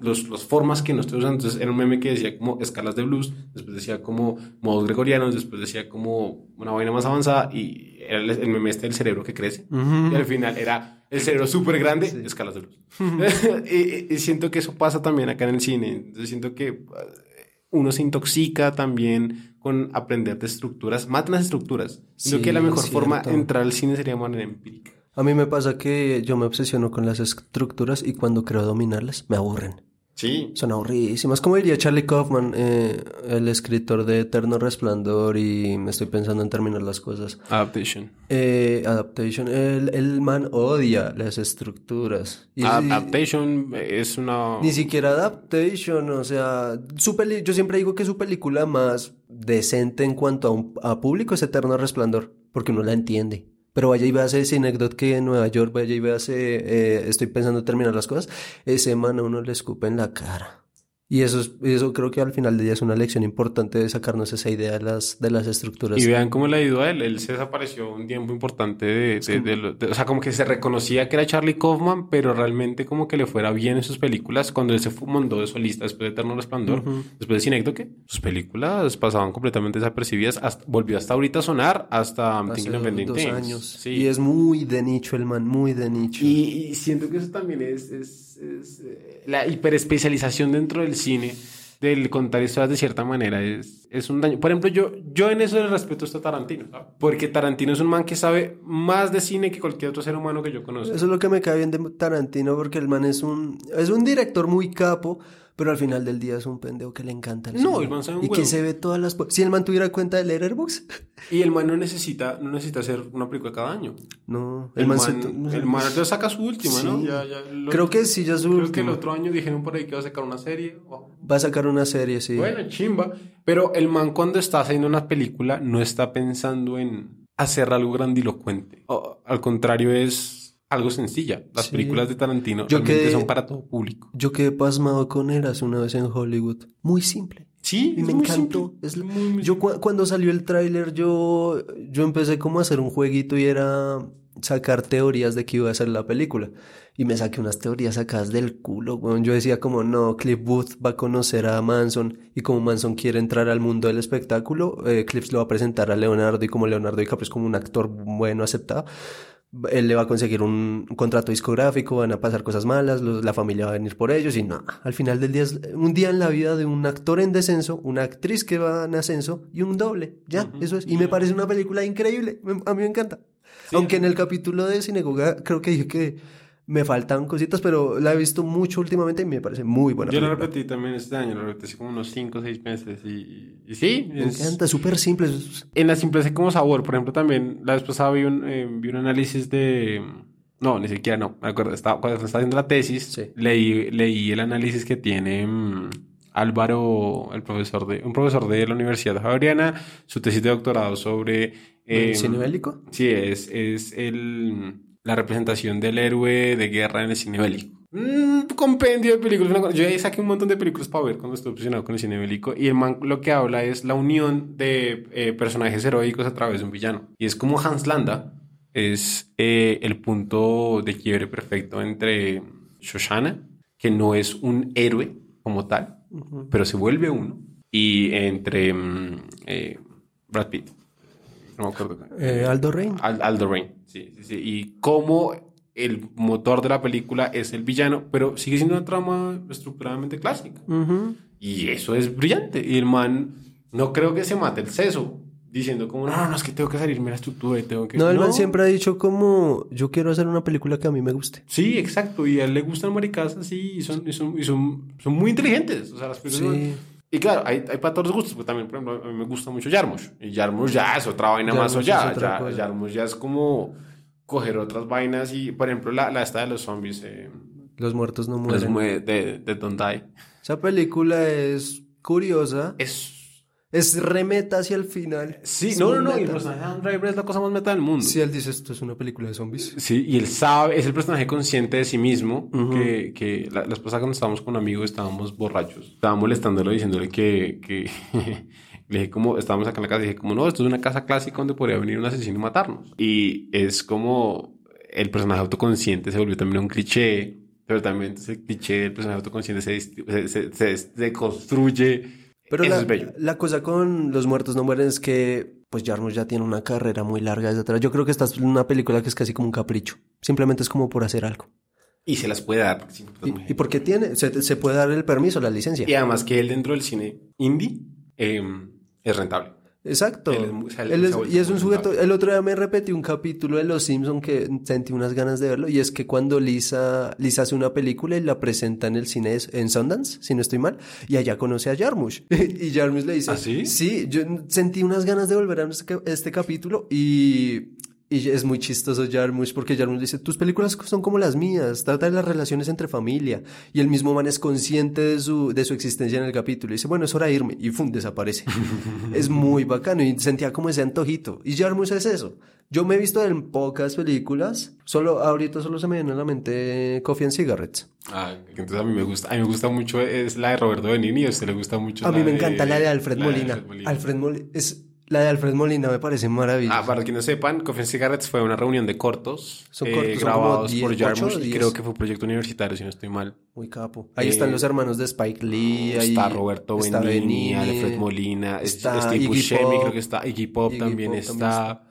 los, los- formas que no estoy usando. Entonces era un meme que decía como escalas de blues, después decía como modos gregorianos, después decía como una vaina más avanzada y era el, el meme este del cerebro que crece. Y al final era el cerebro súper grande, escalas de blues. y, siento que eso pasa también acá en el cine. Entonces siento que eh, uno se intoxica también con aprender de estructuras, matan las estructuras. Siento Sí, que la mejor forma de entrar al cine sería de manera empírica. A mí me pasa que yo me obsesiono con las estructuras y cuando creo dominarlas me aburren. Sí. Son aburridísimas. Como diría Charlie Kaufman, eh, el escritor de Eterno Resplandor, y me estoy pensando en terminar las cosas. Adaptation. Eh, adaptation. El, el man odia las estructuras. Y- Adaptation es una... Ni siquiera Adaptation, o sea, su peli- yo siempre digo que su película más decente en cuanto a, un- a público es Eterno Resplandor, porque uno la entiende. Pero vaya y véase ese anécdota que en Nueva York, vaya y véase, eh, estoy pensando en terminar las cosas, ese man a uno le escupe en la cara. Y eso, es- eso creo que al final del día es una lección importante de sacarnos esa idea de las, de las estructuras. Y vean cómo le ido a él. Él se desapareció un tiempo importante de, de- de lo- de- o sea, como que se reconocía que era Charlie Kaufman, pero realmente como que le fuera bien en sus películas cuando él se montó de solista después de Eterno Resplandor, después de Cinécdoque, sus películas pasaban completamente desapercibidas, hasta- volvió hasta ahorita a sonar, hasta Hace dos años. Sí. Y es muy de nicho el man, muy de nicho. Y, y siento que eso también es, es- es, eh, la hiperespecialización dentro del cine. del contar historias de cierta manera es, es un daño. Por ejemplo, yo, yo en eso le respeto a Tarantino, ¿sabes? Porque Tarantino es un man que sabe más de cine que cualquier otro ser humano que yo conozco. Eso es lo que me cae bien de Tarantino, porque el man es un, es un director muy capo, pero al final del día es un pendejo que le encanta el No, el man sabe un Y que se ve todas las... Si el man tuviera cuenta de Letterboxd. Y el man no necesita, no necesita hacer una película cada año. No. El, man, el man ya saca su última, ¿no? Ya, ya, creo que sí, ya su creo que el otro año dijeron por ahí que va a sacar una serie. Va a sacar una serie, sí. Bueno, chimba. Pero el man cuando está haciendo una película no está pensando en hacer algo grandilocuente. al contrario, es algo sencilla. Las películas de Tarantino yo realmente son para todo público. Yo quedé pasmado con Eras una vez en Hollywood. Muy simple. Sí, y me encantó. Es, yo cuando salió el tráiler yo yo empecé como a hacer un jueguito y era sacar teorías de qué iba a ser la película. Y me saqué unas teorías sacadas del culo. yo decía como, no, Cliff Booth va a conocer a Manson y como Manson quiere entrar al mundo del espectáculo, eh, Cliff lo va a presentar a Leonardo y como Leonardo DiCaprio es como un actor bueno, aceptado, él le va a conseguir un, contrato discográfico, van a pasar cosas malas, la familia va a venir por ellos y no, al final del día es un día en la vida de un actor en descenso, una actriz que va en ascenso y un doble, ya, eso es. Y me parece una película increíble, a mí me encanta. Aunque en el capítulo de Sinagoga creo que dije que me faltan cositas, pero la he visto mucho últimamente y me parece muy buena. Yo la repetí también este año, la repetí como unos 5 o 6 meses y, sí. Me encanta, súper simple. En la simpleza como sabor, por ejemplo, también la vez pasada vi un, eh, vi un análisis de... No, ni siquiera no, me acuerdo, estaba, cuando estaba haciendo la tesis, leí, leí el análisis que tiene... Mm, Álvaro, el profesor de, un profesor de la Universidad Javeriana, su tesis de doctorado sobre... Eh, ¿Cine bélico? Sí, es, es el la representación del héroe de guerra en el cine bélico. Un compendio de películas. Yo ahí saqué un montón de películas para ver cuando estoy obsesionado con el cine bélico. Y el man lo que habla es la unión de eh, personajes heroicos a través de un villano. Y es como Hans Landa es eh, el punto de quiebre perfecto entre Shoshana, que no es un héroe como tal, pero se vuelve uno, y entre mm, eh, Brad Pitt. No me acuerdo. Aldo Rain. Aldo Rain. Sí, sí, sí. Y cómo el motor de la película es el villano, pero sigue siendo una trama estructuradamente clásica. Y eso es brillante. Y el man no creo que se mate el seso diciendo como, no, no, es que tengo que salirme la estructura y tengo que... No, el man siempre ha dicho como, yo quiero hacer una película que a mí me guste. Sí, exacto. Y a él le gustan maricas así y son, y son, y son, son muy inteligentes. O sea, las películas... Sí. Y claro, hay, hay para todos los gustos, porque también, por ejemplo, a mí me gusta mucho Yarmush. Y Yarmush ya es otra vaina más allá. Ya, Yarmush ya es como coger otras vainas y, por ejemplo, la, la esta de los zombies. Eh, los muertos no mueren. de, de Don't Die. Esa película es curiosa. Es es remeta hacia el final. Sí, no, no, no. Y el personaje de Adam Driver es la cosa más meta del mundo. Sí, él dice esto es una película de zombies. Sí, y él sabe, es el personaje consciente de sí mismo. Que, que la, la esposa cuando estábamos con un amigo estábamos borrachos. Estaba molestándolo diciéndole que. que le dije como, estábamos acá en la casa y dije como, no, esto es una casa clásica donde podría venir un asesino y matarnos. Y es como el personaje autoconsciente se volvió también un cliché. Pero también ese cliché del personaje autoconsciente se, se, se, se construye pero la, la, cosa con Los Muertos No Mueren es que, pues Jarmusch ya tiene una carrera muy larga desde atrás. Yo creo que esta es una película que es casi como un capricho. Simplemente es como por hacer algo. Y se las puede dar. y, porque tiene, se, se, puede dar el permiso, la licencia. Y además que él dentro del cine indie eh, es rentable. Exacto. y es un sujeto. El otro día me repetí un capítulo de Los Simpson que sentí unas ganas de verlo. Y es que cuando Lisa, Lisa hace una película y la presenta en el cine en Sundance, si no estoy mal, y allá conoce a Jarmusch. y Jarmusch le dice: ¿Ah, sí? Sí, yo sentí unas ganas de volver a este, este capítulo y y es muy chistoso Jarmusch porque Jarmusch dice, tus películas son como las mías, trata de las relaciones entre familia. Y el mismo man es consciente de su, de su existencia en el capítulo. Y dice, bueno, es hora de irme. Y ¡fum! desaparece. es muy bacano y sentía como ese antojito. Y Jarmusch es eso. Yo me he visto en pocas películas. Solo, ahorita solo se me viene a la mente Coffee and Cigarettes. Ah, entonces a mí me gusta, a mí me gusta mucho, es la de Roberto Benini, a usted le gusta mucho. A mí me encanta la de Alfred Molina. Alfred Molina. Alfred Molina es la de Alfred Molina me parece maravillosa. Ah, para quienes no sepan, Coffee Cigarettes fue una reunión de cortos, son cortos eh, grabados por Jarmusch y creo que fue un proyecto universitario, si no estoy mal. Muy capo. Ahí están los hermanos de Spike Lee. Ahí está Roberto Benigni, Alfred Molina, está Steve Buscemi, creo que está, Iggy Pop también está.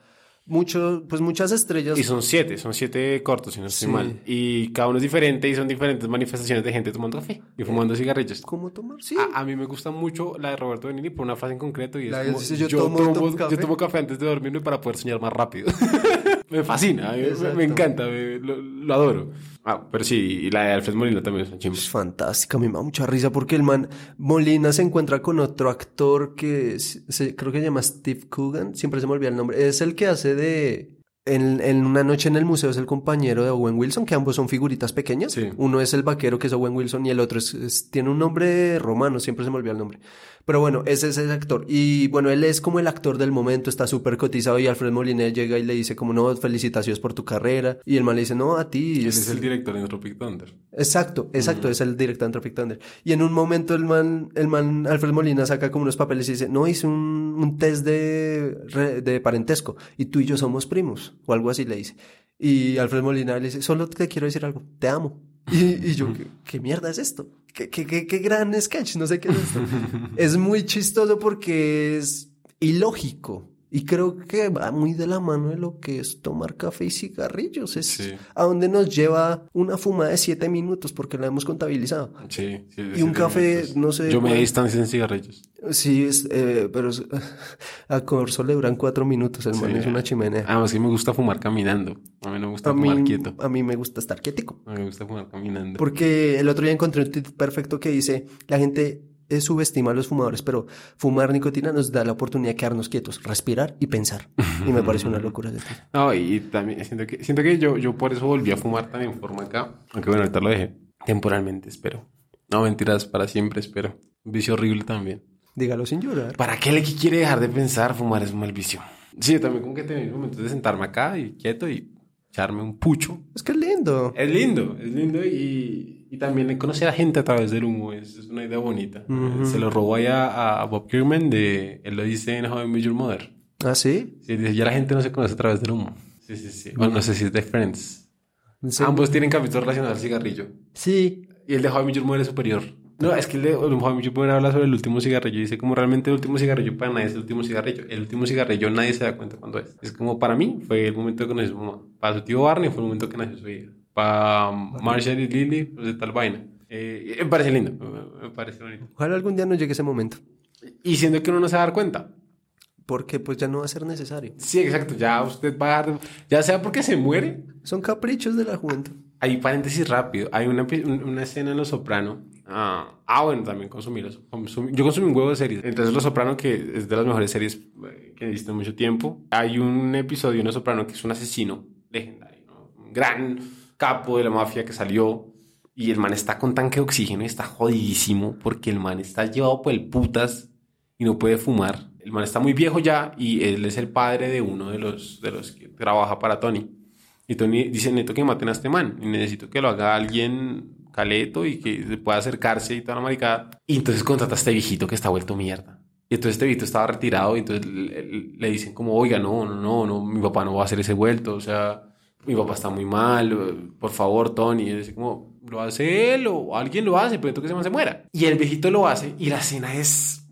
Mucho, pues muchas estrellas. Y son siete, son siete cortos, si no estoy Sí. mal. Y cada uno es diferente y son diferentes manifestaciones de gente tomando café y fumando cigarrillos. ¿Cómo tomar? Sí. A, a mí me gusta mucho la de Roberto Benigni por una frase en concreto y es como, dice, yo tomo- tomo café". yo tomo café antes de dormirme para poder soñar más rápido. me fascina, me, encanta, me- lo, lo adoro. Ah, pero sí, y la de Alfred Molina también es una chimba. Es fantástica, a me da mucha risa porque el man Molina se encuentra con otro actor que se- creo que se llama Steve Coogan, siempre se me olvida el nombre, es el que hace de... En, en una noche en el museo es el compañero de Owen Wilson, que ambos son figuritas pequeñas. Sí. Uno es el vaquero, que es Owen Wilson, y el otro es, es- tiene un nombre romano, siempre se me olvida el nombre. Pero bueno, ese es ese actor. Y bueno, él es como el actor del momento, está súper cotizado y Alfred Molina llega y le dice como, no, felicitaciones por tu carrera. Y el man le dice, no, a ti. Él es el director de Tropic Thunder. Exacto, exacto, es el director de Tropic Thunder. Y en un momento el man, el man Alfred Molina saca como unos papeles y dice, no, hice un, un test de, de parentesco y tú y yo somos primos, o algo así le dice. Y Alfred Molina le dice, solo te quiero decir algo, te amo. Y, y yo, ¿qué, qué mierda es esto? ¿Qué, qué, qué, qué gran sketch? No sé qué es esto. es muy chistoso porque es ilógico. Y creo que va muy de la mano de lo que es tomar café y cigarrillos. Es Sí. a donde nos lleva una fumada de siete minutos porque la hemos contabilizado. Sí, sí, Y un café, no sé Yo me distancia en cigarrillos. Sí, es, eh, pero es- a Corso le duran cuatro minutos, el man es una chimenea. Además que me gusta fumar caminando. A mí no me gusta a, fumar mí, quieto. a mí me gusta estar quietico. A mí me gusta fumar caminando. Porque el otro día encontré un tweet perfecto que dice, la gente subestima a los fumadores, pero fumar nicotina nos da la oportunidad de quedarnos quietos, respirar y pensar. Y me parece una locura. No, y también siento que, siento que yo, yo por eso volví a fumar tan en forma acá. Aunque bueno, ahorita lo dejé. Temporalmente, espero. No, mentiras, para siempre, espero. Un vicio horrible también. Dígalo sin llorar. ¿Para qué le quiere dejar de pensar? Fumar es un mal vicio. Sí, yo también como que tenía momentos de sentarme acá y quieto y echarme un pucho. Es que es lindo. Es lindo, es lindo y, y también conocer a gente a través del humo es, es una idea bonita. Ujú. Se lo robó allá a Bob Kirkman de, él lo dice en How I Met Your Mother. ¿Ah, sí? Sí, dice, ya la gente no se conoce a través del humo. Sí, sí, sí. Bueno, no sé si es de Friends. Sí. Ambos tienen capítulos relacionados al cigarrillo. Sí. Y el de How I Met Your Mother es superior. No, es que el de How I Met Your Mother habla sobre el último cigarrillo. y Dice como realmente el último cigarrillo para nadie es el último cigarrillo. El último cigarrillo nadie se da cuenta cuándo es. Es como para mí fue el momento que conocí a su mamá. Para su tío Barney fue el momento que nació su hija. Para Marshall y Lily, pues de tal vaina. Eh, me parece lindo, me- parece bonito. Ojalá algún día nos llegue ese momento. Y siendo que uno no se va a dar cuenta. Porque pues ya no va a ser necesario. Sí, exacto. Ya usted va a dar, ya sea porque se muere. Son caprichos de la juventud. Hay paréntesis rápido. Hay una, una escena en Los Soprano. Ah, ah, bueno, también consumí los, consumí- Yo consumí un huevo de series. Entonces, Los Soprano, que es de las mejores series eh, que he visto en mucho tiempo. Hay un episodio en Los Soprano que es un asesino legendario, ¿no? Un gran capo de la mafia que salió. Y el man está con tanque de oxígeno y está jodidísimo porque el man está llevado por el putas y no puede fumar. El man está muy viejo ya y él es el padre de uno de los, de los que trabaja para Tony. Y Tony dice, necesito que maten a este man. Y necesito que lo haga alguien caleto y que se pueda acercarse y toda la maricada. Y entonces contrata a este viejito que está vuelto mierda. Y entonces este viejito estaba retirado y entonces le, dicen como, oiga, no, no, no, no, mi papá no va a hacer ese vuelto. O sea, mi papá está muy mal, eh, por favor, Tony. Y como, lo hace él o alguien lo hace, pero tú que man se muera. Y el viejito lo hace y la escena es...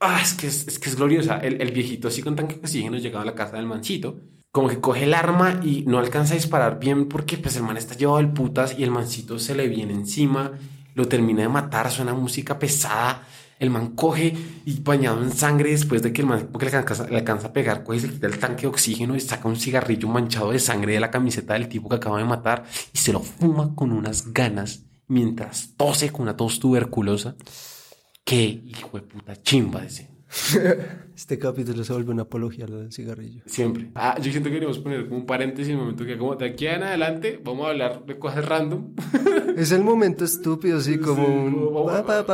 Ah, es que es, es que es gloriosa. El, el viejito así con tanque de oxígeno llegando a la casa del mancito. Como que coge el arma y no alcanza a disparar bien porque pues el man está llevado del putas y el mancito se le viene encima. Lo termina de matar, suena música pesada. El man coge y bañado en sangre después de que el man porque le alcanza, le alcanza a pegar, coge el tanque de oxígeno y saca un cigarrillo manchado de sangre de la camiseta del tipo que acaba de matar y se lo fuma con unas ganas mientras tose con una tos tuberculosa. Qué hijo de puta chimba ese. Este capítulo se vuelve una apología lo del cigarrillo. Siempre. Ah, yo siento que queríamos poner como un paréntesis en el momento que como de aquí en adelante vamos a hablar de cosas random. Es el momento estúpido, así como Sí, un... como- pa.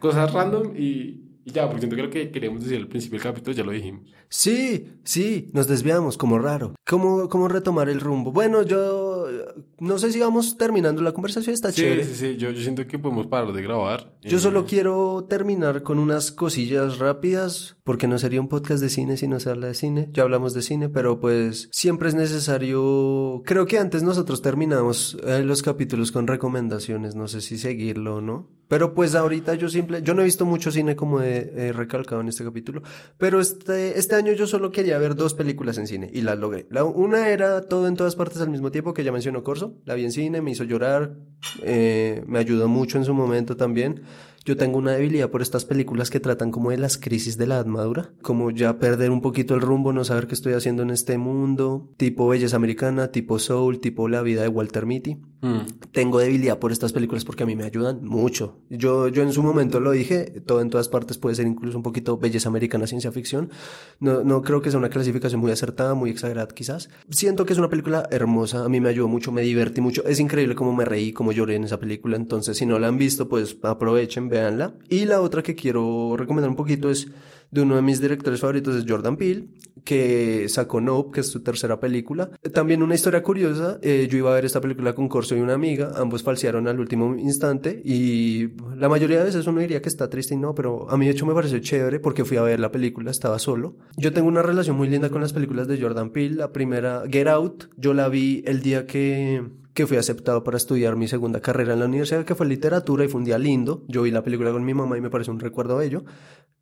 cosas random y, y ya, porque siento que lo que queríamos decir al principio del capítulo ya lo dijimos. Sí, sí, nos desviamos como raro. ¿Cómo, ¿Cómo retomar el rumbo? Bueno, yo no sé si vamos terminando la conversación, está Sí, chévere. sí, sí, yo, yo siento que podemos parar de grabar Yo solo quiero terminar con unas cosillas rápidas, porque no sería un podcast de cine si no se habla de cine. Ya hablamos de cine, pero pues siempre es necesario. Creo que antes nosotros terminamos eh, los capítulos con recomendaciones, no sé si seguirlo o no. Pero pues ahorita yo simple, yo no he visto mucho cine como he, he recalcado en este capítulo, pero este, este año yo solo quería ver dos películas en cine y las logré. La, una era Todo en todas partes al mismo tiempo, que ya mencionó Corso, la vi en cine, me hizo llorar, eh, me ayudó mucho en su momento también. Yo tengo una debilidad por estas películas que tratan como de las crisis de la edad madura, como ya perder un poquito el rumbo, no saber qué estoy haciendo en este mundo, tipo Belleza Americana, tipo Soul, tipo La vida de Walter Mitty. mm, Tengo debilidad por estas películas porque a mí me ayudan mucho. Yo, yo en su momento lo dije, todo en todas partes puede ser incluso un poquito Belleza Americana, ciencia ficción. No, no creo que sea una clasificación muy acertada, muy exagerada quizás. Siento que es una película hermosa, a mí me ayudó mucho, me divertí mucho. Es increíble cómo me reí, cómo lloré en esa película. Entonces, si no la han visto, pues aprovechen, véanla. Y la otra que quiero recomendar un poquito es de uno de mis directores favoritos, es Jordan Peele, que sacó Nope, que es su tercera película. También una historia curiosa, eh, yo iba a ver esta película con Corso y una amiga, ambos falsearon al último instante y la mayoría de veces uno diría que está triste y no, pero a mí de hecho me pareció chévere porque fui a ver la película, estaba solo. Yo tengo una relación muy linda con las películas de Jordan Peele, la primera, Get Out, yo la vi el día que que fui aceptado para estudiar mi segunda carrera en la universidad, que fue literatura, y fue un día lindo. Yo vi la película con mi mamá y me pareció un recuerdo bello.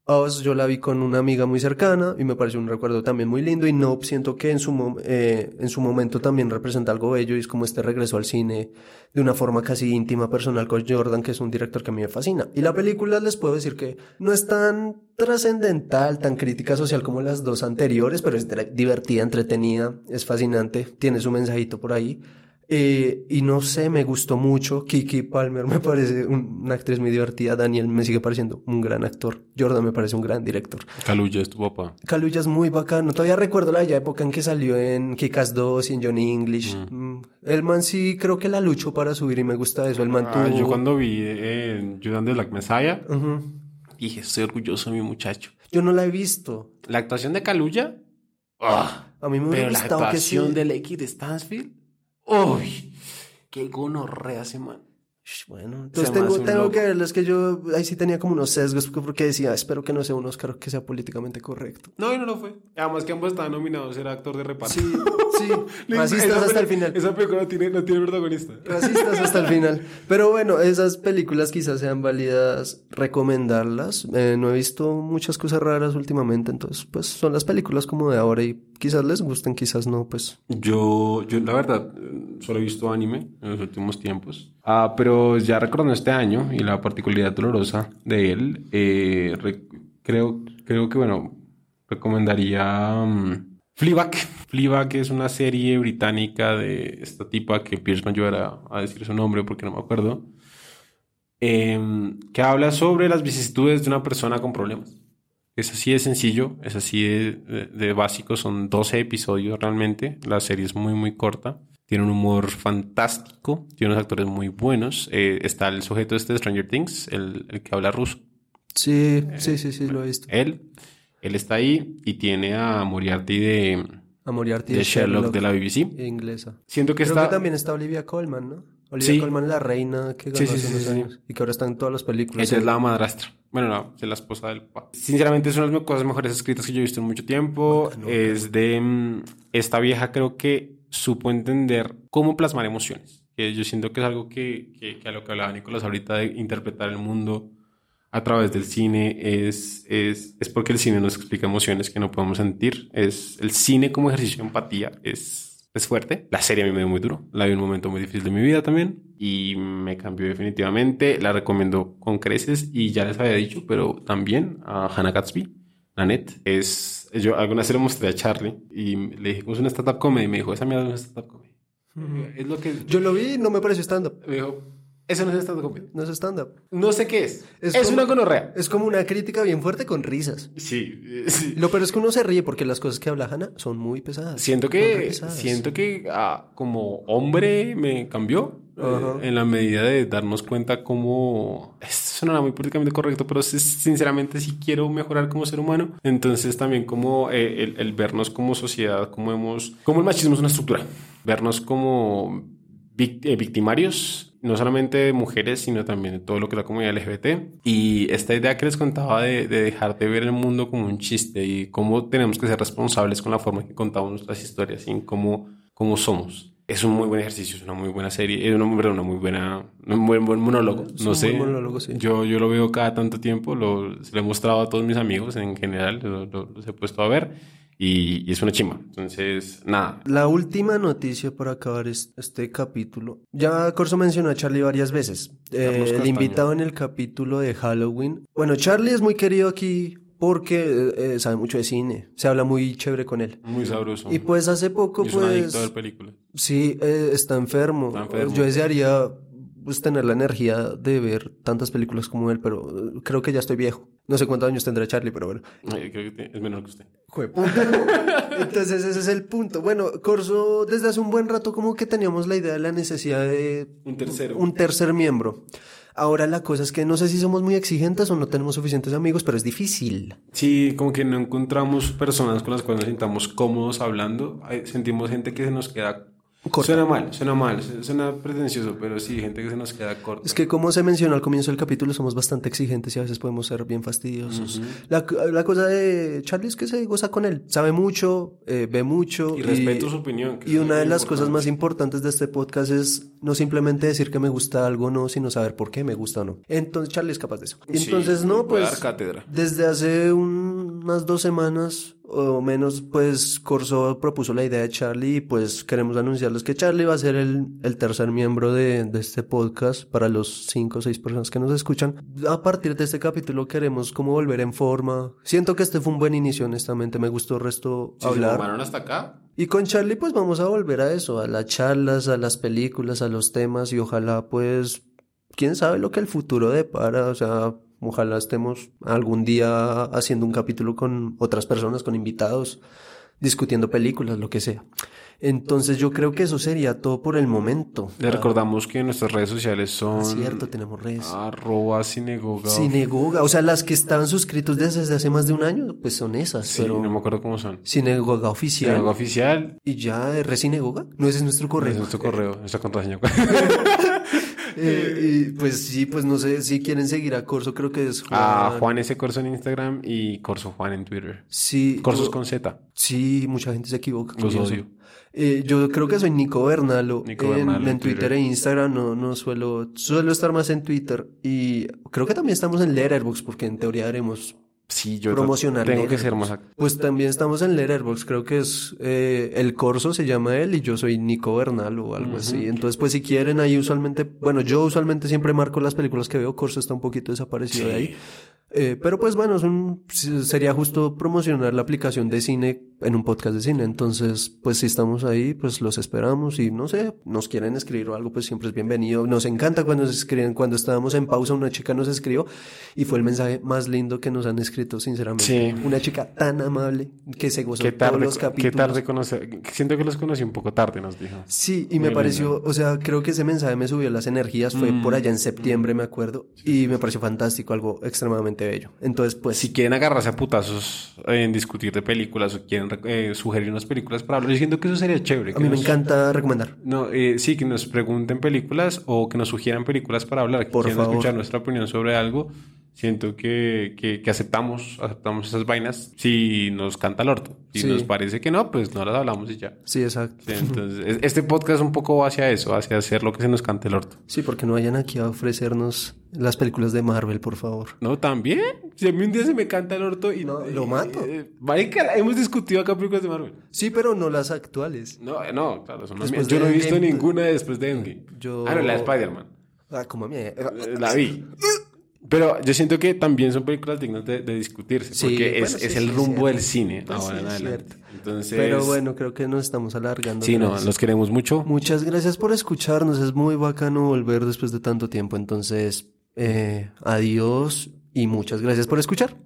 Oz yo la vi con una amiga muy cercana y me pareció un recuerdo también muy lindo. Y no siento que en su, eh, en su momento también representa algo bello y es como este regreso al cine de una forma casi íntima, personal con Jordan, que es un director que a mí me fascina. Y la película les puedo decir que no es tan trascendental, tan crítica social como las dos anteriores, pero es divertida, entretenida, es fascinante, tiene su mensajito por ahí. Eh, y no sé, me gustó mucho. Kiki Palmer me parece un- una actriz muy divertida. Daniel me sigue pareciendo un gran actor. Jordan me parece un gran director. Kaluuya es tu papá. Kaluuya es muy bacano. Todavía recuerdo la bella época en que salió en Kikas 2 y en Johnny English. Mm, El man sí creo que la luchó para subir y me gusta eso. El man Ah, tuvo- yo cuando vi eh, Judas de Black Messiah, dije, estoy orgulloso de mi muchacho. Yo no la he visto. La actuación de Kaluuya, ¡ah! A mí me pero la gustado que actuación sí. del X de Stansfield, ¡uy! ¡Qué gonorrea ese man! Sh, Bueno, entonces tengo, que verlo. Es que yo ahí sí tenía como unos sesgos porque decía, espero que no sea un Oscar que sea políticamente correcto. No, y no lo fue. Además que ambos estaban nominados, era actor de reparto. Sí, sí. Esa Racistas hasta el final. Esa película no tiene, no tiene protagonista. Racistas hasta el final. Pero bueno, esas películas quizás sean válidas recomendarlas. Eh, no he visto muchas cosas raras últimamente, entonces pues son las películas como de ahora y quizás les gusten, quizás no, pues. Yo, yo la verdad, eh, solo he visto anime en los últimos tiempos. Ah, pero ya recordando este año y la particularidad dolorosa de él, eh, re- creo, creo que, bueno, recomendaría mm, Fleabag. Fleabag es una serie británica de esta tipa que Pierce me ayudará a decir su nombre porque no me acuerdo. em, que habla sobre las vicisitudes de una persona con problemas. Es así de sencillo, es así de, de- de básico, son 12 episodios realmente, la serie es muy muy corta, tiene un humor fantástico, tiene unos actores muy buenos, eh, está el sujeto este de Stranger Things, el, el que habla ruso, Sí, sí, sí, sí, lo he visto. él, él está ahí y tiene a Moriarty de, A Moriarty de Sherlock de la BBC. inglesa. Siento que Creo está... que también está Olivia Colman, ¿no? Olivia Sí. Colman, la reina que ganó Sí, sí, hace unos años y que ahora está en todas las películas. Ella es la madrastra. Bueno, no, es la esposa del papá. Sinceramente, es una de las cosas mejores escritas que yo he visto en mucho tiempo. es de mm, esta vieja, creo que supo entender cómo plasmar emociones. Que yo siento que es algo que, que, que a lo que hablaba Nicolás ahorita de interpretar el mundo a través del cine es, es, es porque el cine nos explica emociones que no podemos sentir. Es el cine como ejercicio de empatía es, es fuerte. La serie a mí me dio muy duro. La vi en un momento muy difícil de mi vida también y me cambió definitivamente. La recomiendo con creces y ya les había dicho, pero también a Hannah Gatsby. La net es. Yo alguna vez se lo mostré a Charlie y le dije, ¿cómo es una startup comedy? Y me dijo, esa mierda es una startup comedy. Es lo que. Yo lo vi y no me pareció stand-up. Me dijo, eso no es comedy. No es stand-up. No sé qué es. Es Es, como- una gonorrea. Es como una crítica bien fuerte con risas. Sí, eh, sí. Lo peor es que uno se ríe porque las cosas que habla Hannah son muy pesadas. Siento que, pesadas. siento que ah, como hombre me cambió eh, en la medida de darnos cuenta cómo... Esto sonará muy políticamente correcto, pero sinceramente sí quiero mejorar como ser humano. Entonces también como eh, el, el vernos como sociedad, como hemos... Como el machismo es una estructura. Vernos como victimarios, no solamente de mujeres, sino también de todo lo que es la comunidad LGBT. Y esta idea que les contaba de, de dejar de ver el mundo como un chiste y cómo tenemos que ser responsables con la forma en que contamos nuestras historias y cómo, cómo somos. Es un muy buen ejercicio, es una muy buena serie, es una, una muy buena, un buen, buen monólogo. Es no un sé, buen monólogo, sí. yo, yo lo veo cada tanto tiempo, lo, se lo he mostrado a todos mis amigos en general, lo- lo- los he puesto a ver y, y es una chimba. Entonces, nada, La última noticia para acabar es- este capítulo. Ya Corso mencionó a Charlie varias veces. Eh, el invitado en el capítulo de Halloween. Bueno, Charlie es muy querido aquí porque eh, eh, sabe mucho de cine. Se habla muy chévere con él. muy sabroso. Y pues hace poco, Y es un adicto a pues, ver películas. sí, eh, está enfermo. Está enfermo. Yo desearía pues, tener la energía de ver tantas películas como él, pero creo que ya estoy viejo. No sé cuántos años tendrá Charlie, pero bueno. Creo que es menor que usted. Entonces ese es el punto. Bueno, Corso, desde hace un buen rato como que teníamos la idea de la necesidad de Un tercero. un tercer miembro. Ahora la cosa es que no sé si somos muy exigentes o no tenemos suficientes amigos, pero es difícil. Sí, como que no encontramos personas con las cuales nos sintamos cómodos hablando. Sentimos gente que se nos queda... Corta. Suena mal, suena mal, su- suena pretencioso, pero sí, gente que se nos queda corta. Es que como se mencionó al comienzo del capítulo, somos bastante exigentes y a veces podemos ser bien fastidiosos. la, la cosa de Charlie es que se goza con él. Sabe mucho, eh, ve mucho. Y respeto su opinión, que Y una de las cosas más importantes de este podcast es no simplemente decir que me gusta algo, no, sino saber por qué me gusta o no. Entonces Charlie es capaz de eso. Sí, Entonces, no, pues... dar cátedra. Desde hace un- unas dos semanas o menos, pues Corso propuso la idea de Charlie y pues queremos anunciarles que Charlie va a ser el, el tercer miembro de, de este podcast para los cinco o seis personas que nos escuchan. A partir de este capítulo queremos como volver en forma. Siento que este fue un buen inicio, honestamente, me gustó el resto se hablar. tomaron hasta acá, Y con Charlie pues vamos a volver a eso, a las charlas, a las películas, a los temas y ojalá pues, quién sabe lo que el futuro depara, o sea, ojalá estemos algún día haciendo un capítulo con otras personas, con invitados, discutiendo películas, lo que sea. Entonces yo creo que eso sería todo por el momento. le recordamos que nuestras redes sociales son... Ah, cierto, tenemos redes. Arroba Cinegoga. Sinagoga, o sea, las que estaban suscritos desde hace más de un año, pues son esas, Sí, pero no me acuerdo cómo son. Sinagoga oficial. Cinegoga oficial. Y ya, Resinagoga, no ese es nuestro correo. Es nuestro correo, nuestra contraseña. Eh, y pues sí, pues no sé si quieren seguir a Corso, creo que es Juan. A Juan S. Corso en Instagram y Corso Juan en Twitter. Sí, Corsos yo- con Z. sí, mucha gente se equivoca. Los odio. Eh, yo creo que soy Nico Bernalo. Nico en, Bernalo en en Twitter. Twitter. e Instagram no, no suelo, suelo estar más en Twitter. Y creo que también estamos en Letterboxd porque en teoría haremos Sí, yo Promocionar tengo que ser más activo. Pues también estamos en Letterboxd, creo que es eh, el Corso se llama él y yo soy Nico Bernal o algo así. Entonces, pues si quieren ahí usualmente, bueno, yo usualmente siempre marco las películas que veo, Corso está un poquito desaparecido de ahí. Eh, pero pues bueno, es un- sería justo promocionar la aplicación de cine en un podcast de cine. Entonces, pues si estamos ahí, pues los esperamos y no sé, nos quieren escribir o algo, pues siempre es bienvenido. Nos encanta cuando nos escriben. Cuando estábamos en pausa, una chica nos escribió y fue el mensaje más lindo que nos han escrito, sinceramente. Sí. Una chica tan amable que se gozó Qué todos tarde, los qué capítulos. tarde conocer. Siento que los conocí un poco tarde, nos dijo. Sí, y me Muy pareció, o sea, creo que ese mensaje me subió las energías, fue Mm. por allá en septiembre, me acuerdo, y me pareció fantástico, algo extremadamente bello. Entonces, pues, Si quieren agarrarse a putazos en discutir de películas o quieren eh, sugerir unas películas para hablar, yo siento que eso sería chévere. a mí me encanta recomendar. No, eh, sí, que nos pregunten películas o que nos sugieran películas para hablar. Que Por quieran favor. escuchar nuestra opinión sobre algo. Siento que, que, que aceptamos, aceptamos esas vainas si nos canta el orto. Si Sí. nos parece que no, pues no las hablamos y ya. Sí, exacto. Sí, entonces, es- este podcast un poco va hacia eso, hacia hacer lo que se nos cante el orto. Sí, porque no vayan aquí a ofrecernos las películas de Marvel, por favor. No, también. Si a mí un día se me canta el orto y... No, lo mato. Eh, marica, hemos discutido acá películas de Marvel. Sí, pero no las actuales. No, eh, no, claro, son las Después. Yo no he visto Endgame, ninguna después de Endgame. yo- Ah, no, la de Spider-Man. Ah, como a mí. Eh, La vi. Pero yo siento que también son películas dignas de, de discutirse. Sí, porque bueno, es, sí, es el rumbo del cine Pues ahora en adelante. Entonces, Pero bueno, creo que nos estamos alargando. sí, no, los queremos mucho. Muchas gracias por escucharnos. Es muy bacano volver después de tanto tiempo. Entonces, eh, adiós y muchas gracias por escuchar.